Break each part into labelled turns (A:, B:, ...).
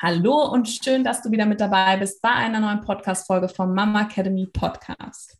A: Hallo und schön, dass du wieder mit dabei bist bei einer neuen Podcast-Folge vom Mama Academy Podcast.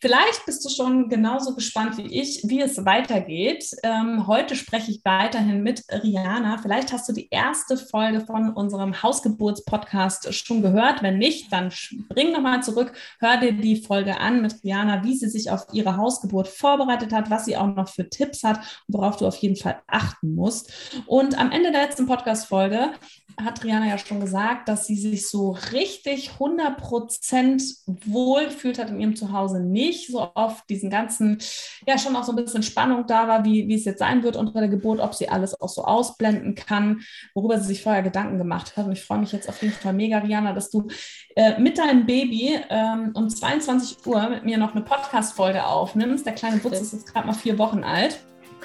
A: Vielleicht bist du schon genauso gespannt wie ich, wie es weitergeht. Ähm, heute spreche ich weiterhin mit Rihanna. Vielleicht hast du die erste Folge von unserem Hausgeburtspodcast schon gehört. Wenn nicht, dann spring nochmal zurück, hör dir die Folge an mit Rihanna, wie sie sich auf ihre Hausgeburt vorbereitet hat, was sie auch noch für Tipps hat und worauf du auf jeden Fall achten musst. Und am Ende der letzten Podcast-Folge hat Rihanna ja schon gesagt, dass sie sich so richtig 100% wohl fühlt hat in ihrem Zuhause nicht so oft diesen ganzen, ja schon auch so ein bisschen Spannung da war, wie, wie es jetzt sein wird unter der Geburt, ob sie alles auch so ausblenden kann, worüber sie sich vorher Gedanken gemacht hat. Und ich freue mich jetzt auf jeden Fall mega, Rihanna, dass du äh, mit deinem Baby ähm, um 22 Uhr mit mir noch eine Podcast-Folge aufnimmst. Der kleine Butz ist jetzt gerade mal vier Wochen alt.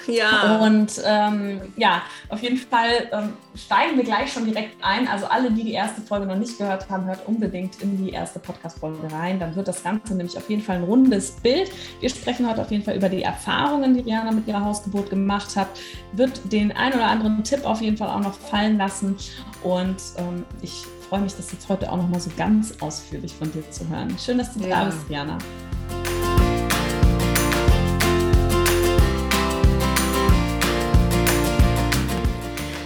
A: Ja. Und ähm, ja, auf jeden Fall ähm, steigen wir gleich schon direkt ein. Also alle, die die erste Folge noch nicht gehört haben, hört unbedingt in die erste Podcast-Folge rein. Dann wird das Ganze nämlich auf jeden Fall ein rundes Bild. Wir sprechen heute auf jeden Fall über die Erfahrungen, die Rihanna mit ihrer Hausgeburt gemacht hat. Wird den ein oder anderen Tipp auf jeden Fall auch noch fallen lassen. Und ähm, ich freue mich, das jetzt heute auch noch mal so ganz ausführlich von dir zu hören. Schön, dass du ja. da bist, Rihanna.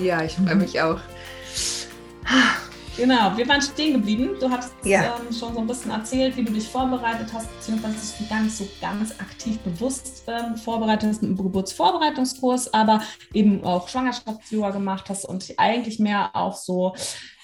B: Ja, ich freue mich auch.
A: Genau, wir waren stehen geblieben. Du hast ja. ähm, schon so ein bisschen erzählt, wie du dich vorbereitet hast, beziehungsweise dass du gar nicht so ganz aktiv bewusst ähm, vorbereitet hast mit dem Geburtsvorbereitungskurs, aber eben auch Schwangerschaftsyoga gemacht hast und eigentlich mehr auch so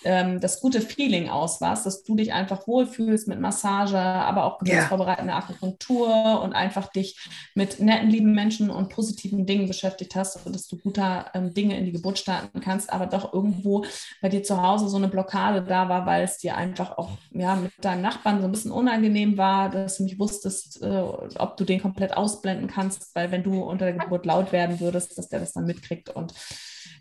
A: ähm, das gute Feeling aus was, dass du dich einfach wohlfühlst mit Massage, aber auch geburtsvorbereitende ja. Akupunktur und einfach dich mit netten, lieben Menschen und positiven Dingen beschäftigt hast, dass du guter ähm, Dinge in die Geburt starten kannst, aber doch irgendwo bei dir zu Hause so eine Blockade da war, weil es dir einfach auch ja, mit deinem Nachbarn so ein bisschen unangenehm war, dass du nicht wusstest, äh, ob du den komplett ausblenden kannst, weil wenn du unter der Geburt laut werden würdest, dass der das dann mitkriegt und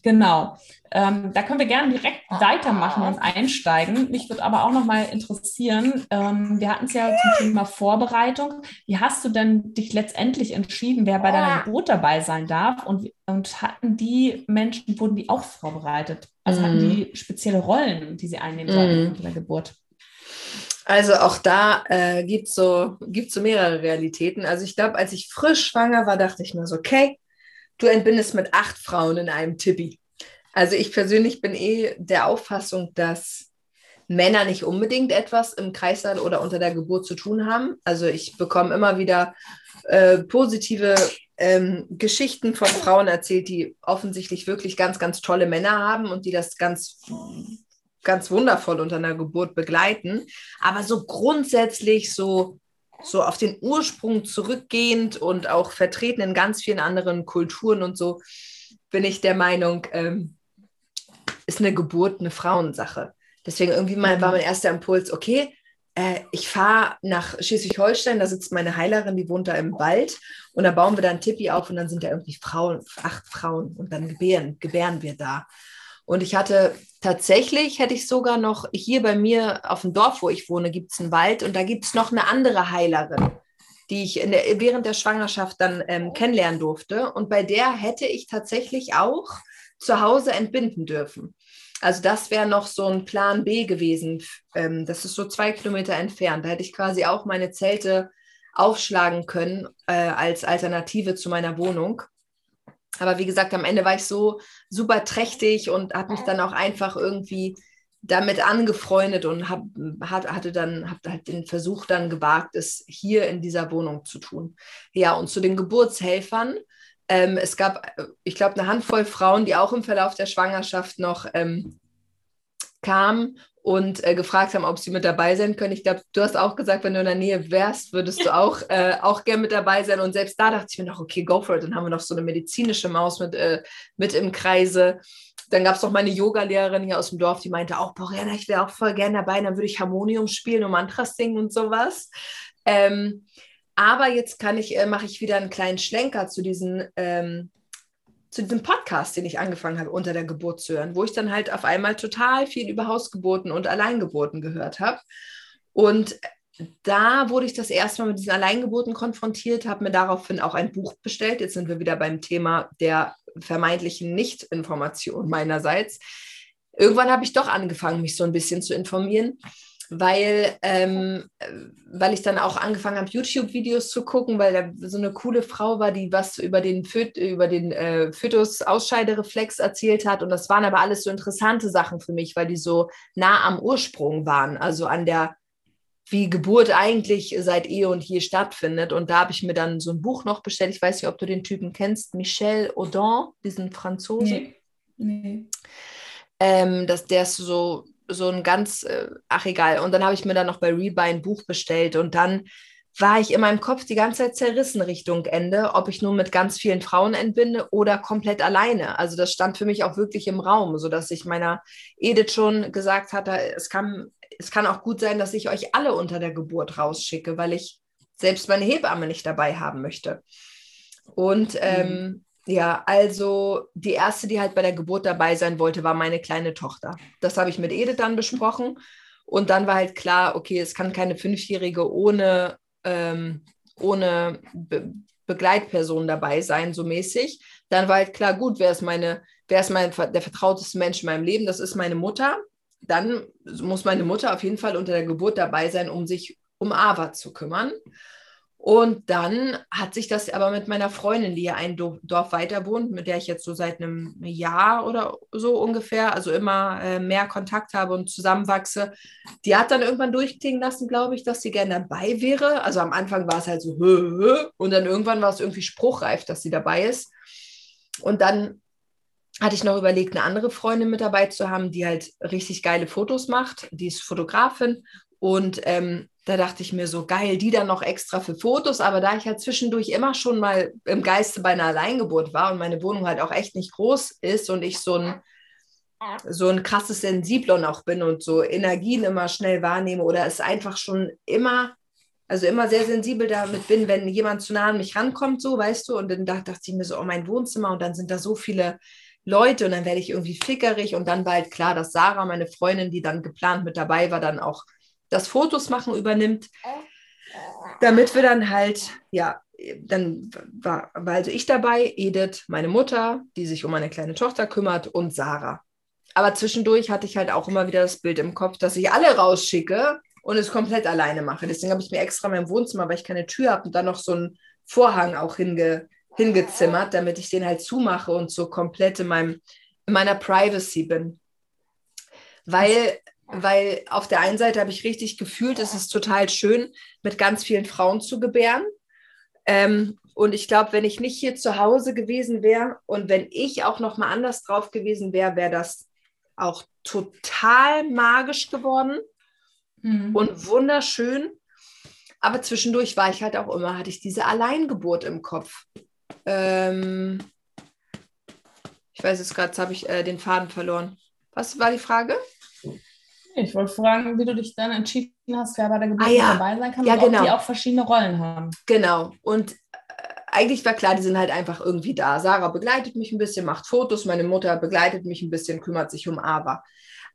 A: Genau. Ähm, da können wir gerne direkt weitermachen und einsteigen. Mich würde aber auch noch mal interessieren, ähm, wir hatten es ja zum Thema Vorbereitung. Wie hast du denn dich letztendlich entschieden, wer bei deiner Geburt dabei sein darf? Und, und hatten die Menschen, wurden die auch vorbereitet? Also hatten die mhm. spezielle Rollen, die sie einnehmen sollten mm. in der Geburt?
B: Also auch da äh, gibt es so, gibt's so mehrere Realitäten. Also ich glaube, als ich frisch schwanger war, dachte ich mir so, okay, du entbindest mit acht Frauen in einem Tippi. Also ich persönlich bin eh der Auffassung, dass Männer nicht unbedingt etwas im Kreißsaal oder unter der Geburt zu tun haben. Also ich bekomme immer wieder äh, positive ähm, Geschichten von Frauen erzählt, die offensichtlich wirklich ganz, ganz tolle Männer haben und die das ganz, ganz wundervoll unter einer Geburt begleiten. Aber so grundsätzlich so so auf den Ursprung zurückgehend und auch vertreten in ganz vielen anderen Kulturen und so, bin ich der Meinung, ähm, ist eine Geburt eine Frauensache. Deswegen irgendwie mal war mein erster Impuls, okay, äh, ich fahre nach Schleswig-Holstein, da sitzt meine Heilerin, die wohnt da im Wald und da bauen wir dann Tippi auf und dann sind da irgendwie Frauen, acht Frauen und dann gebären, gebären wir da. Und ich hatte tatsächlich, hätte ich sogar noch hier bei mir auf dem Dorf, wo ich wohne, gibt es einen Wald und da gibt es noch eine andere Heilerin, die ich der, während der Schwangerschaft dann ähm, kennenlernen durfte. Und bei der hätte ich tatsächlich auch zu Hause entbinden dürfen. Also das wäre noch so ein Plan B gewesen. Ähm, das ist so zwei Kilometer entfernt. Da hätte ich quasi auch meine Zelte aufschlagen können äh, als Alternative zu meiner Wohnung. Aber wie gesagt, am Ende war ich so super trächtig und habe mich dann auch einfach irgendwie damit angefreundet und hab, hat, hatte dann hab halt den Versuch dann gewagt, es hier in dieser Wohnung zu tun. Ja, und zu den Geburtshelfern. Ähm, es gab, ich glaube, eine Handvoll Frauen, die auch im Verlauf der Schwangerschaft noch ähm, kamen und äh, gefragt haben, ob sie mit dabei sein können. Ich glaube, du hast auch gesagt, wenn du in der Nähe wärst, würdest du auch, äh, auch gern mit dabei sein. Und selbst da dachte ich mir noch, okay, go for it. Dann haben wir noch so eine medizinische Maus mit, äh, mit im Kreise. Dann gab es noch meine Yoga-Lehrerin hier aus dem Dorf, die meinte auch, Boriana, ich wäre auch voll gern dabei. Dann würde ich Harmonium spielen und Mantras singen und sowas. Ähm, aber jetzt kann ich, äh, mache ich wieder einen kleinen Schlenker zu diesen ähm, zu diesem Podcast, den ich angefangen habe, unter der Geburt zu hören, wo ich dann halt auf einmal total viel über Hausgeburten und Alleingeburten gehört habe. Und da wurde ich das erste Mal mit diesen Alleingeburten konfrontiert, habe mir daraufhin auch ein Buch bestellt. Jetzt sind wir wieder beim Thema der vermeintlichen Nichtinformation meinerseits. Irgendwann habe ich doch angefangen, mich so ein bisschen zu informieren weil, ähm, weil ich dann auch angefangen habe, YouTube-Videos zu gucken, weil da so eine coole Frau war, die was über den, Föt über den äh, Fötus-Ausscheidereflex erzählt hat. Und das waren aber alles so interessante Sachen für mich, weil die so nah am Ursprung waren, also an der, wie Geburt eigentlich seit eh und je stattfindet. Und da habe ich mir dann so ein Buch noch bestellt. Ich weiß nicht, ob du den Typen kennst, Michel Audin, diesen Franzosen. Nee. nee. Ähm, das, der ist so so ein ganz, äh, ach egal. Und dann habe ich mir dann noch bei Rebuy ein Buch bestellt und dann war ich in meinem Kopf die ganze Zeit zerrissen Richtung Ende, ob ich nur mit ganz vielen Frauen entbinde oder komplett alleine. Also das stand für mich auch wirklich im Raum, sodass ich meiner Edith schon gesagt hatte, es kann, es kann auch gut sein, dass ich euch alle unter der Geburt rausschicke, weil ich selbst meine Hebamme nicht dabei haben möchte. Und ähm, mhm. Ja, also die erste, die halt bei der Geburt dabei sein wollte, war meine kleine Tochter. Das habe ich mit Edith dann besprochen. Und dann war halt klar, okay, es kann keine Fünfjährige ohne, ähm, ohne Be Begleitperson dabei sein, so mäßig. Dann war halt klar, gut, wer ist meine, wer ist mein, der vertrauteste Mensch in meinem Leben? Das ist meine Mutter. Dann muss meine Mutter auf jeden Fall unter der Geburt dabei sein, um sich um Ava zu kümmern. Und dann hat sich das aber mit meiner Freundin, die ja ein Dorf weiter wohnt, mit der ich jetzt so seit einem Jahr oder so ungefähr, also immer äh, mehr Kontakt habe und zusammenwachse, die hat dann irgendwann durchklingen lassen, glaube ich, dass sie gerne dabei wäre. Also am Anfang war es halt so, hö, hö, und dann irgendwann war es irgendwie spruchreif, dass sie dabei ist. Und dann hatte ich noch überlegt, eine andere Freundin mit dabei zu haben, die halt richtig geile Fotos macht. Die ist Fotografin und ähm, da dachte ich mir so, geil, die dann noch extra für Fotos. Aber da ich halt zwischendurch immer schon mal im Geiste bei einer Alleingeburt war und meine Wohnung halt auch echt nicht groß ist und ich so ein, so ein krasses Sensiblon auch bin und so Energien immer schnell wahrnehme oder es einfach schon immer, also immer sehr sensibel damit bin, wenn jemand zu nah an mich rankommt, so, weißt du. Und dann dachte ich mir so, oh, mein Wohnzimmer und dann sind da so viele Leute und dann werde ich irgendwie fickerig und dann war halt klar, dass Sarah, meine Freundin, die dann geplant mit dabei war, dann auch das Fotos machen übernimmt, damit wir dann halt, ja, dann war, war also ich dabei, Edith, meine Mutter, die sich um meine kleine Tochter kümmert und Sarah. Aber zwischendurch hatte ich halt auch immer wieder das Bild im Kopf, dass ich alle rausschicke und es komplett alleine mache. Deswegen habe ich mir extra mein Wohnzimmer, weil ich keine Tür habe, und dann noch so einen Vorhang auch hinge, hingezimmert, damit ich den halt zumache und so komplett in, meinem, in meiner Privacy bin. Weil weil auf der einen Seite habe ich richtig gefühlt, es ist total schön, mit ganz vielen Frauen zu gebären. Ähm, und ich glaube, wenn ich nicht hier zu Hause gewesen wäre und wenn ich auch noch mal anders drauf gewesen wäre, wäre das auch total magisch geworden mhm. und wunderschön. Aber zwischendurch war ich halt auch immer, hatte ich diese Alleingeburt im Kopf. Ähm, ich weiß es gerade, jetzt habe ich äh, den Faden verloren. Was war die Frage?
A: Ich wollte fragen, wie du dich dann entschieden hast, wer bei der Geburt
B: ah, ja.
A: dabei sein kann
B: ja,
A: und
B: genau.
A: ob die auch verschiedene Rollen haben.
B: Genau. Und äh, eigentlich war klar, die sind halt einfach irgendwie da. Sarah begleitet mich ein bisschen, macht Fotos, meine Mutter begleitet mich ein bisschen, kümmert sich um Ava.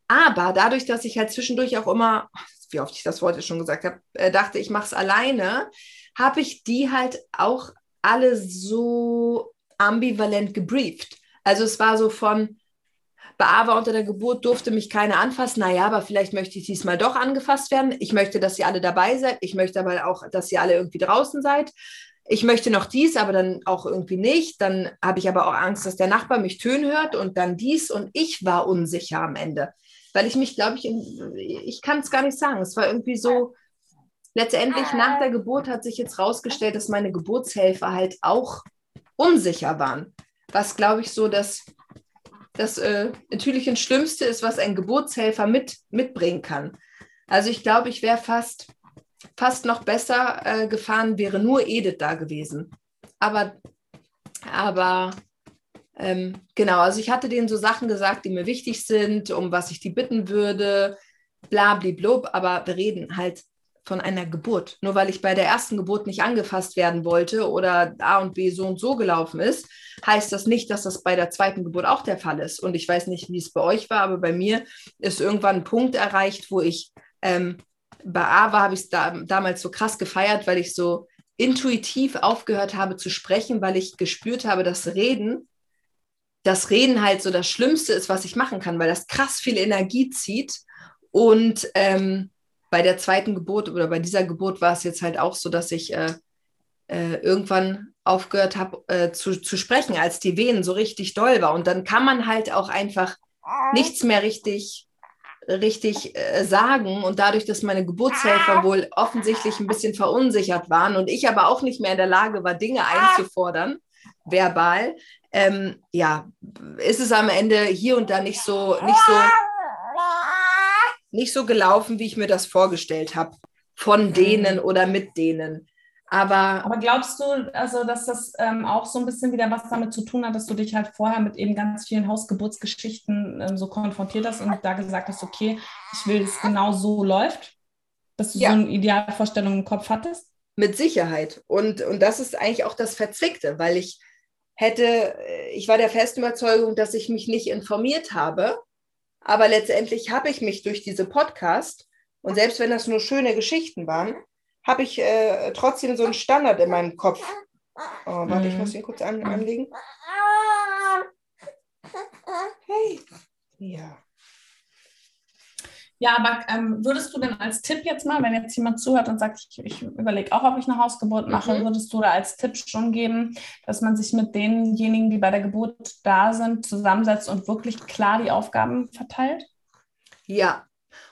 B: Aber dadurch, dass ich halt zwischendurch auch immer, wie oft ich das Wort jetzt schon gesagt habe, äh, dachte, ich mache es alleine, habe ich die halt auch alle so ambivalent gebrieft. Also es war so von, Ava unter der Geburt durfte mich keiner anfassen. Naja, aber vielleicht möchte ich diesmal doch angefasst werden. Ich möchte, dass ihr alle dabei seid. Ich möchte aber auch, dass ihr alle irgendwie draußen seid. Ich möchte noch dies, aber dann auch irgendwie nicht. Dann habe ich aber auch Angst, dass der Nachbar mich tönen hört und dann dies. Und ich war unsicher am Ende, weil ich mich, glaube ich, ich kann es gar nicht sagen. Es war irgendwie so, letztendlich nach der Geburt hat sich jetzt rausgestellt, dass meine Geburtshelfer halt auch unsicher waren. Was, glaube ich, so das das äh, natürlich das Schlimmste ist, was ein Geburtshelfer mit, mitbringen kann. Also ich glaube, ich wäre fast, fast noch besser äh, gefahren, wäre nur Edith da gewesen. Aber, aber ähm, genau, also ich hatte denen so Sachen gesagt, die mir wichtig sind, um was ich die bitten würde, bla, blub, aber wir reden halt von einer Geburt. Nur weil ich bei der ersten Geburt nicht angefasst werden wollte oder A und B so und so gelaufen ist, heißt das nicht, dass das bei der zweiten Geburt auch der Fall ist. Und ich weiß nicht, wie es bei euch war, aber bei mir ist irgendwann ein Punkt erreicht, wo ich ähm, bei Ava habe ich es da, damals so krass gefeiert, weil ich so intuitiv aufgehört habe zu sprechen, weil ich gespürt habe, dass Reden, das Reden halt so das Schlimmste ist, was ich machen kann, weil das krass viel Energie zieht und ähm, bei der zweiten Geburt oder bei dieser Geburt war es jetzt halt auch so, dass ich äh, äh, irgendwann aufgehört habe äh, zu, zu sprechen, als die Venen so richtig doll war. Und dann kann man halt auch einfach nichts mehr richtig richtig äh, sagen und dadurch, dass meine Geburtshelfer wohl offensichtlich ein bisschen verunsichert waren und ich aber auch nicht mehr in der Lage war, Dinge einzufordern, verbal, ähm, ja, ist es am Ende hier und da nicht so, nicht so nicht so gelaufen, wie ich mir das vorgestellt habe. Von mhm. denen oder mit denen. Aber,
A: Aber glaubst du, also, dass das ähm, auch so ein bisschen wieder was damit zu tun hat, dass du dich halt vorher mit eben ganz vielen Hausgeburtsgeschichten ähm, so konfrontiert hast und da gesagt hast, okay, ich will, dass es genau so läuft? Dass du ja. so eine Idealvorstellung im Kopf hattest?
B: Mit Sicherheit. Und, und das ist eigentlich auch das Verzwickte, weil ich hätte, äh, ich war der festen Überzeugung, dass ich mich nicht informiert habe aber letztendlich habe ich mich durch diese Podcast, und selbst wenn das nur schöne Geschichten waren, habe ich äh, trotzdem so einen Standard in meinem Kopf. Oh, warte, ich mhm. muss ihn kurz an, anlegen. Hey. Ja.
A: Ja, aber ähm, würdest du denn als Tipp jetzt mal, wenn jetzt jemand zuhört und sagt, ich, ich überlege auch, ob ich eine Hausgeburt mache, mhm. würdest du da als Tipp schon geben, dass man sich mit denjenigen, die bei der Geburt da sind, zusammensetzt und wirklich klar die Aufgaben verteilt?
B: Ja,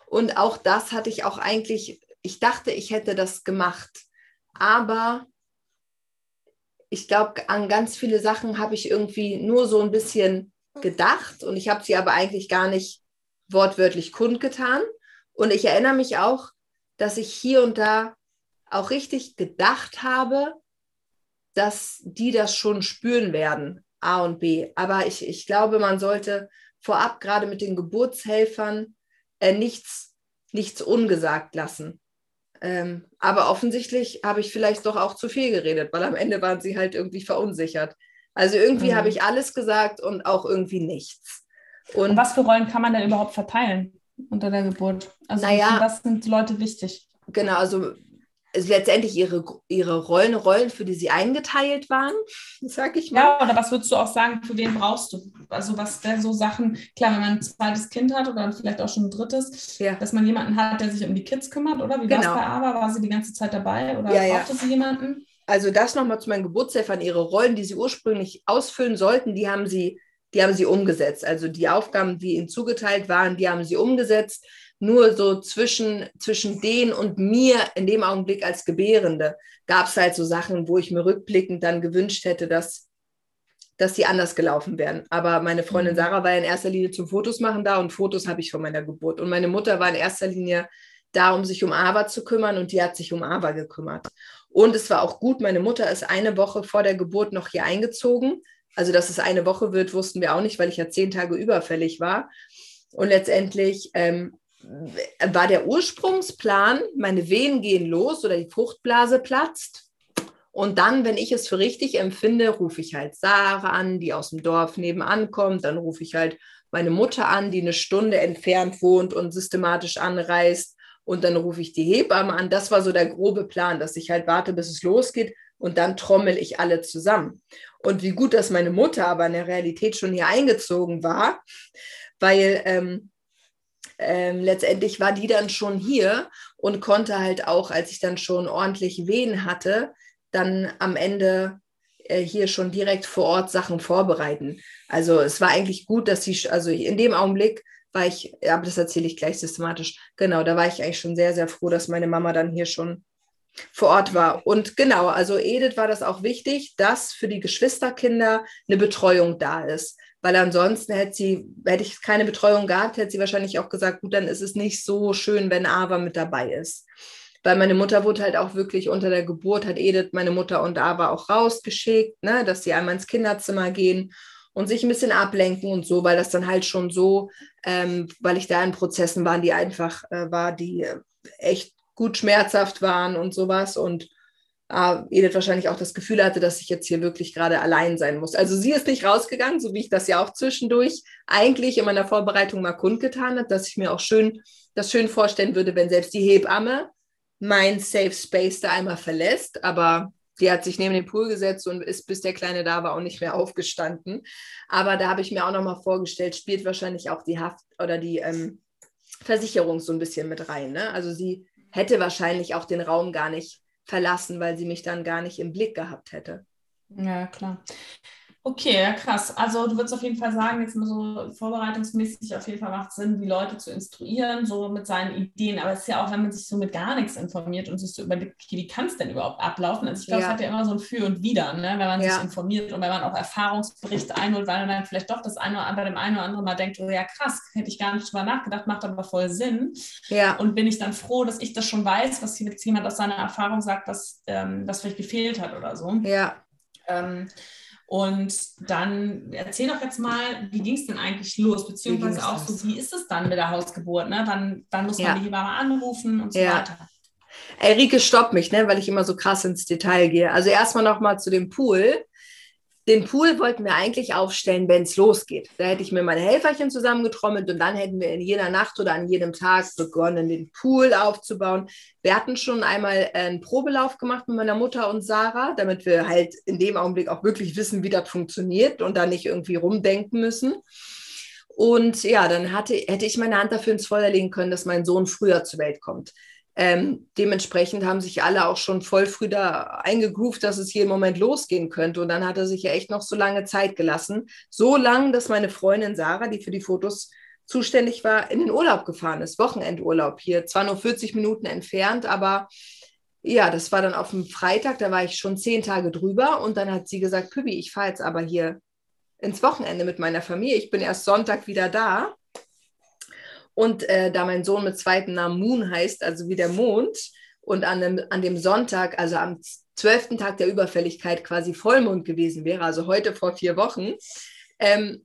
B: und auch das hatte ich auch eigentlich, ich dachte, ich hätte das gemacht, aber ich glaube, an ganz viele Sachen habe ich irgendwie nur so ein bisschen gedacht und ich habe sie aber eigentlich gar nicht wortwörtlich kundgetan. Und ich erinnere mich auch, dass ich hier und da auch richtig gedacht habe, dass die das schon spüren werden, A und B. Aber ich, ich glaube, man sollte vorab gerade mit den Geburtshelfern äh, nichts, nichts ungesagt lassen. Ähm, aber offensichtlich habe ich vielleicht doch auch zu viel geredet, weil am Ende waren sie halt irgendwie verunsichert. Also irgendwie mhm. habe ich alles gesagt und auch irgendwie nichts.
A: Und, und was für Rollen kann man denn überhaupt verteilen unter der Geburt? Also naja, was sind Leute wichtig?
B: Genau, also letztendlich ihre, ihre Rollen, Rollen, für die sie eingeteilt waren, sag ich mal.
A: Ja, oder was würdest du auch sagen, für wen brauchst du? Also was wären so Sachen, klar, wenn man ein zweites Kind hat oder vielleicht auch schon ein drittes, ja. dass man jemanden hat, der sich um die Kids kümmert, oder? Wie genau. war es bei Ava? War sie die ganze Zeit dabei oder ja, brauchte ja. sie jemanden?
B: Also das nochmal zu meinen Geburtshelfern, ihre Rollen, die sie ursprünglich ausfüllen sollten, die haben sie die haben sie umgesetzt. Also die Aufgaben, die ihnen zugeteilt waren, die haben sie umgesetzt. Nur so zwischen, zwischen denen und mir in dem Augenblick als Gebärende gab es halt so Sachen, wo ich mir rückblickend dann gewünscht hätte, dass, dass sie anders gelaufen wären. Aber meine Freundin mhm. Sarah war in erster Linie zum Fotos machen da und Fotos habe ich von meiner Geburt. Und meine Mutter war in erster Linie da, um sich um Ava zu kümmern und die hat sich um Ava gekümmert. Und es war auch gut, meine Mutter ist eine Woche vor der Geburt noch hier eingezogen also, dass es eine Woche wird, wussten wir auch nicht, weil ich ja zehn Tage überfällig war. Und letztendlich ähm, war der Ursprungsplan, meine Wehen gehen los oder die Fruchtblase platzt. Und dann, wenn ich es für richtig empfinde, rufe ich halt Sarah an, die aus dem Dorf nebenan kommt. Dann rufe ich halt meine Mutter an, die eine Stunde entfernt wohnt und systematisch anreist. Und dann rufe ich die Hebamme an. Das war so der grobe Plan, dass ich halt warte, bis es losgeht und dann trommel ich alle zusammen. Und wie gut, dass meine Mutter aber in der Realität schon hier eingezogen war, weil ähm, ähm, letztendlich war die dann schon hier und konnte halt auch, als ich dann schon ordentlich Wehen hatte, dann am Ende äh, hier schon direkt vor Ort Sachen vorbereiten. Also es war eigentlich gut, dass sie, also in dem Augenblick war ich, aber das erzähle ich gleich systematisch, genau, da war ich eigentlich schon sehr, sehr froh, dass meine Mama dann hier schon vor Ort war. Und genau, also Edith war das auch wichtig, dass für die Geschwisterkinder eine Betreuung da ist. weil ansonsten hätte sie, hätte ich keine Betreuung gehabt, hätte sie wahrscheinlich auch gesagt, gut, dann ist es nicht so schön, wenn Ava mit dabei ist. Weil meine Mutter wurde halt auch wirklich unter der Geburt, hat Edith, meine Mutter und Ava auch rausgeschickt, ne, dass sie einmal ins Kinderzimmer gehen und sich ein bisschen ablenken und so, weil das dann halt schon so, ähm, weil ich da in Prozessen war, die einfach äh, war, die äh, echt gut schmerzhaft waren und sowas und äh, Edith wahrscheinlich auch das Gefühl hatte, dass ich jetzt hier wirklich gerade allein sein muss. Also sie ist nicht rausgegangen, so wie ich das ja auch zwischendurch eigentlich in meiner Vorbereitung mal kundgetan habe, dass ich mir auch schön das schön vorstellen würde, wenn selbst die Hebamme mein Safe Space da einmal verlässt, aber die hat sich neben den Pool gesetzt und ist, bis der Kleine da war, auch nicht mehr aufgestanden. Aber da habe ich mir auch nochmal vorgestellt, spielt wahrscheinlich auch die Haft oder die ähm, Versicherung so ein bisschen mit rein. Ne? Also sie hätte wahrscheinlich auch den Raum gar nicht verlassen, weil sie mich dann gar nicht im Blick gehabt hätte.
A: Ja, klar. Okay, ja, krass. Also du würdest auf jeden Fall sagen, jetzt mal so vorbereitungsmäßig auf jeden Fall macht es Sinn, die Leute zu instruieren, so mit seinen Ideen. Aber es ist ja auch, wenn man sich so mit gar nichts informiert und sich so überlegt, okay, wie kann es denn überhaupt ablaufen? Also ich glaube, ja. es hat ja immer so ein Für und Wider, ne? wenn man ja. sich informiert und wenn man auch Erfahrungsberichte einholt, weil man dann vielleicht doch das eine oder bei dem einen oder anderen mal denkt, oh ja krass, hätte ich gar nicht drüber nachgedacht, macht aber voll Sinn. Ja. Und bin ich dann froh, dass ich das schon weiß, was jetzt jemand aus seiner Erfahrung sagt, dass ähm, das vielleicht gefehlt hat oder so.
B: Ja.
A: Ähm, und dann erzähl doch jetzt mal, wie ging es denn eigentlich los? Beziehungsweise auch so, wie ist es dann mit der Hausgeburt? Ne? Wann, wann muss man ja. die Hebamme anrufen und so ja. weiter?
B: Ey, Rike stoppt mich, ne, weil ich immer so krass ins Detail gehe. Also erstmal nochmal zu dem Pool. Den Pool wollten wir eigentlich aufstellen, wenn es losgeht. Da hätte ich mir meine Helferchen zusammengetrommelt und dann hätten wir in jeder Nacht oder an jedem Tag begonnen, den Pool aufzubauen. Wir hatten schon einmal einen Probelauf gemacht mit meiner Mutter und Sarah, damit wir halt in dem Augenblick auch wirklich wissen, wie das funktioniert und da nicht irgendwie rumdenken müssen. Und ja, dann hatte, hätte ich meine Hand dafür ins Feuer legen können, dass mein Sohn früher zur Welt kommt. Ähm, dementsprechend haben sich alle auch schon voll früh da eingegroovt, dass es jeden Moment losgehen könnte. Und dann hat er sich ja echt noch so lange Zeit gelassen. So lang, dass meine Freundin Sarah, die für die Fotos zuständig war, in den Urlaub gefahren ist. Wochenendurlaub hier. Zwar nur 40 Minuten entfernt, aber ja, das war dann auf dem Freitag, da war ich schon zehn Tage drüber. Und dann hat sie gesagt, Pübi, ich fahre jetzt aber hier ins Wochenende mit meiner Familie. Ich bin erst Sonntag wieder da. Und äh, da mein Sohn mit zweiten Namen Moon heißt, also wie der Mond, und an dem, an dem Sonntag, also am zwölften Tag der Überfälligkeit quasi Vollmond gewesen wäre, also heute vor vier Wochen, ähm,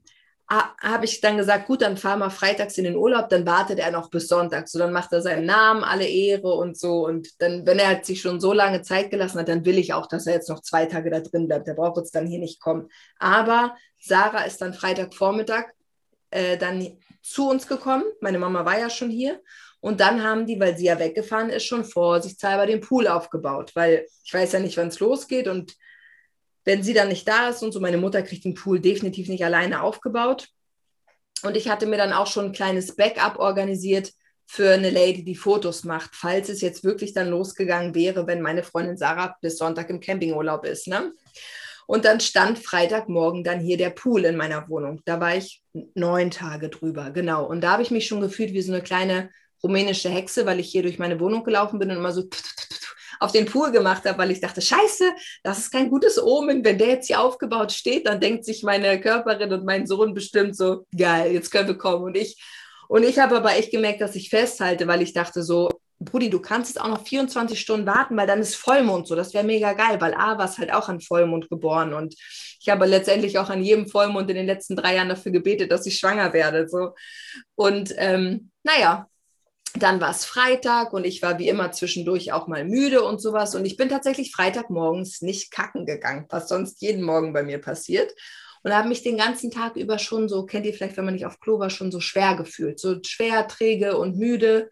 B: habe ich dann gesagt, gut, dann fahren wir freitags in den Urlaub, dann wartet er noch bis Sonntag. So, dann macht er seinen Namen, alle Ehre und so. Und dann, wenn er sich schon so lange Zeit gelassen hat, dann will ich auch, dass er jetzt noch zwei Tage da drin bleibt. Der braucht jetzt dann hier nicht kommen. Aber Sarah ist dann Freitagvormittag äh, dann zu uns gekommen. Meine Mama war ja schon hier. Und dann haben die, weil sie ja weggefahren ist, schon vorsichtshalber den Pool aufgebaut, weil ich weiß ja nicht, wann es losgeht. Und wenn sie dann nicht da ist und so, meine Mutter kriegt den Pool definitiv nicht alleine aufgebaut. Und ich hatte mir dann auch schon ein kleines Backup organisiert für eine Lady, die Fotos macht, falls es jetzt wirklich dann losgegangen wäre, wenn meine Freundin Sarah bis Sonntag im Campingurlaub ist. Ne? Und dann stand Freitagmorgen dann hier der Pool in meiner Wohnung. Da war ich neun Tage drüber, genau. Und da habe ich mich schon gefühlt wie so eine kleine rumänische Hexe, weil ich hier durch meine Wohnung gelaufen bin und immer so auf den Pool gemacht habe, weil ich dachte, scheiße, das ist kein gutes Omen. Wenn der jetzt hier aufgebaut steht, dann denkt sich meine Körperin und mein Sohn bestimmt so, geil, jetzt können wir kommen. Und ich, und ich habe aber echt gemerkt, dass ich festhalte, weil ich dachte so, Brudi, du kannst jetzt auch noch 24 Stunden warten, weil dann ist Vollmond so. Das wäre mega geil, weil A war es halt auch an Vollmond geboren und ich habe letztendlich auch an jedem Vollmond in den letzten drei Jahren dafür gebetet, dass ich schwanger werde. So. Und ähm, naja, dann war es Freitag und ich war wie immer zwischendurch auch mal müde und sowas. Und ich bin tatsächlich Freitagmorgens nicht kacken gegangen, was sonst jeden Morgen bei mir passiert. Und habe mich den ganzen Tag über schon so, kennt ihr vielleicht, wenn man nicht auf Klo war, schon so schwer gefühlt. So schwer, träge und müde.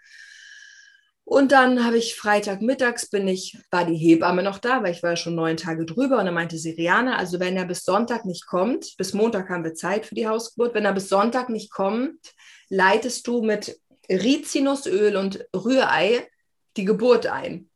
B: Und dann habe ich Freitagmittags bin ich, war die Hebamme noch da, weil ich war schon neun Tage drüber und dann meinte sie, Riane, also wenn er bis Sonntag nicht kommt, bis Montag haben wir Zeit für die Hausgeburt, wenn er bis Sonntag nicht kommt, leitest du mit Rizinusöl und Rührei die Geburt ein.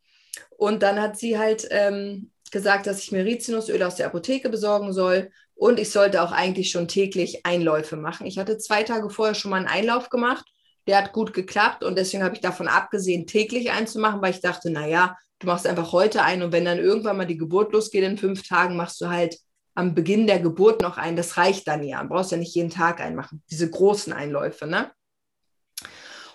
B: Und dann hat sie halt ähm, gesagt, dass ich mir Rizinusöl aus der Apotheke besorgen soll und ich sollte auch eigentlich schon täglich Einläufe machen. Ich hatte zwei Tage vorher schon mal einen Einlauf gemacht der hat gut geklappt und deswegen habe ich davon abgesehen, täglich einzumachen, weil ich dachte, naja, du machst einfach heute ein und wenn dann irgendwann mal die Geburt losgeht in fünf Tagen, machst du halt am Beginn der Geburt noch einen. Das reicht dann ja. Du brauchst ja nicht jeden Tag einen machen. Diese großen Einläufe, ne?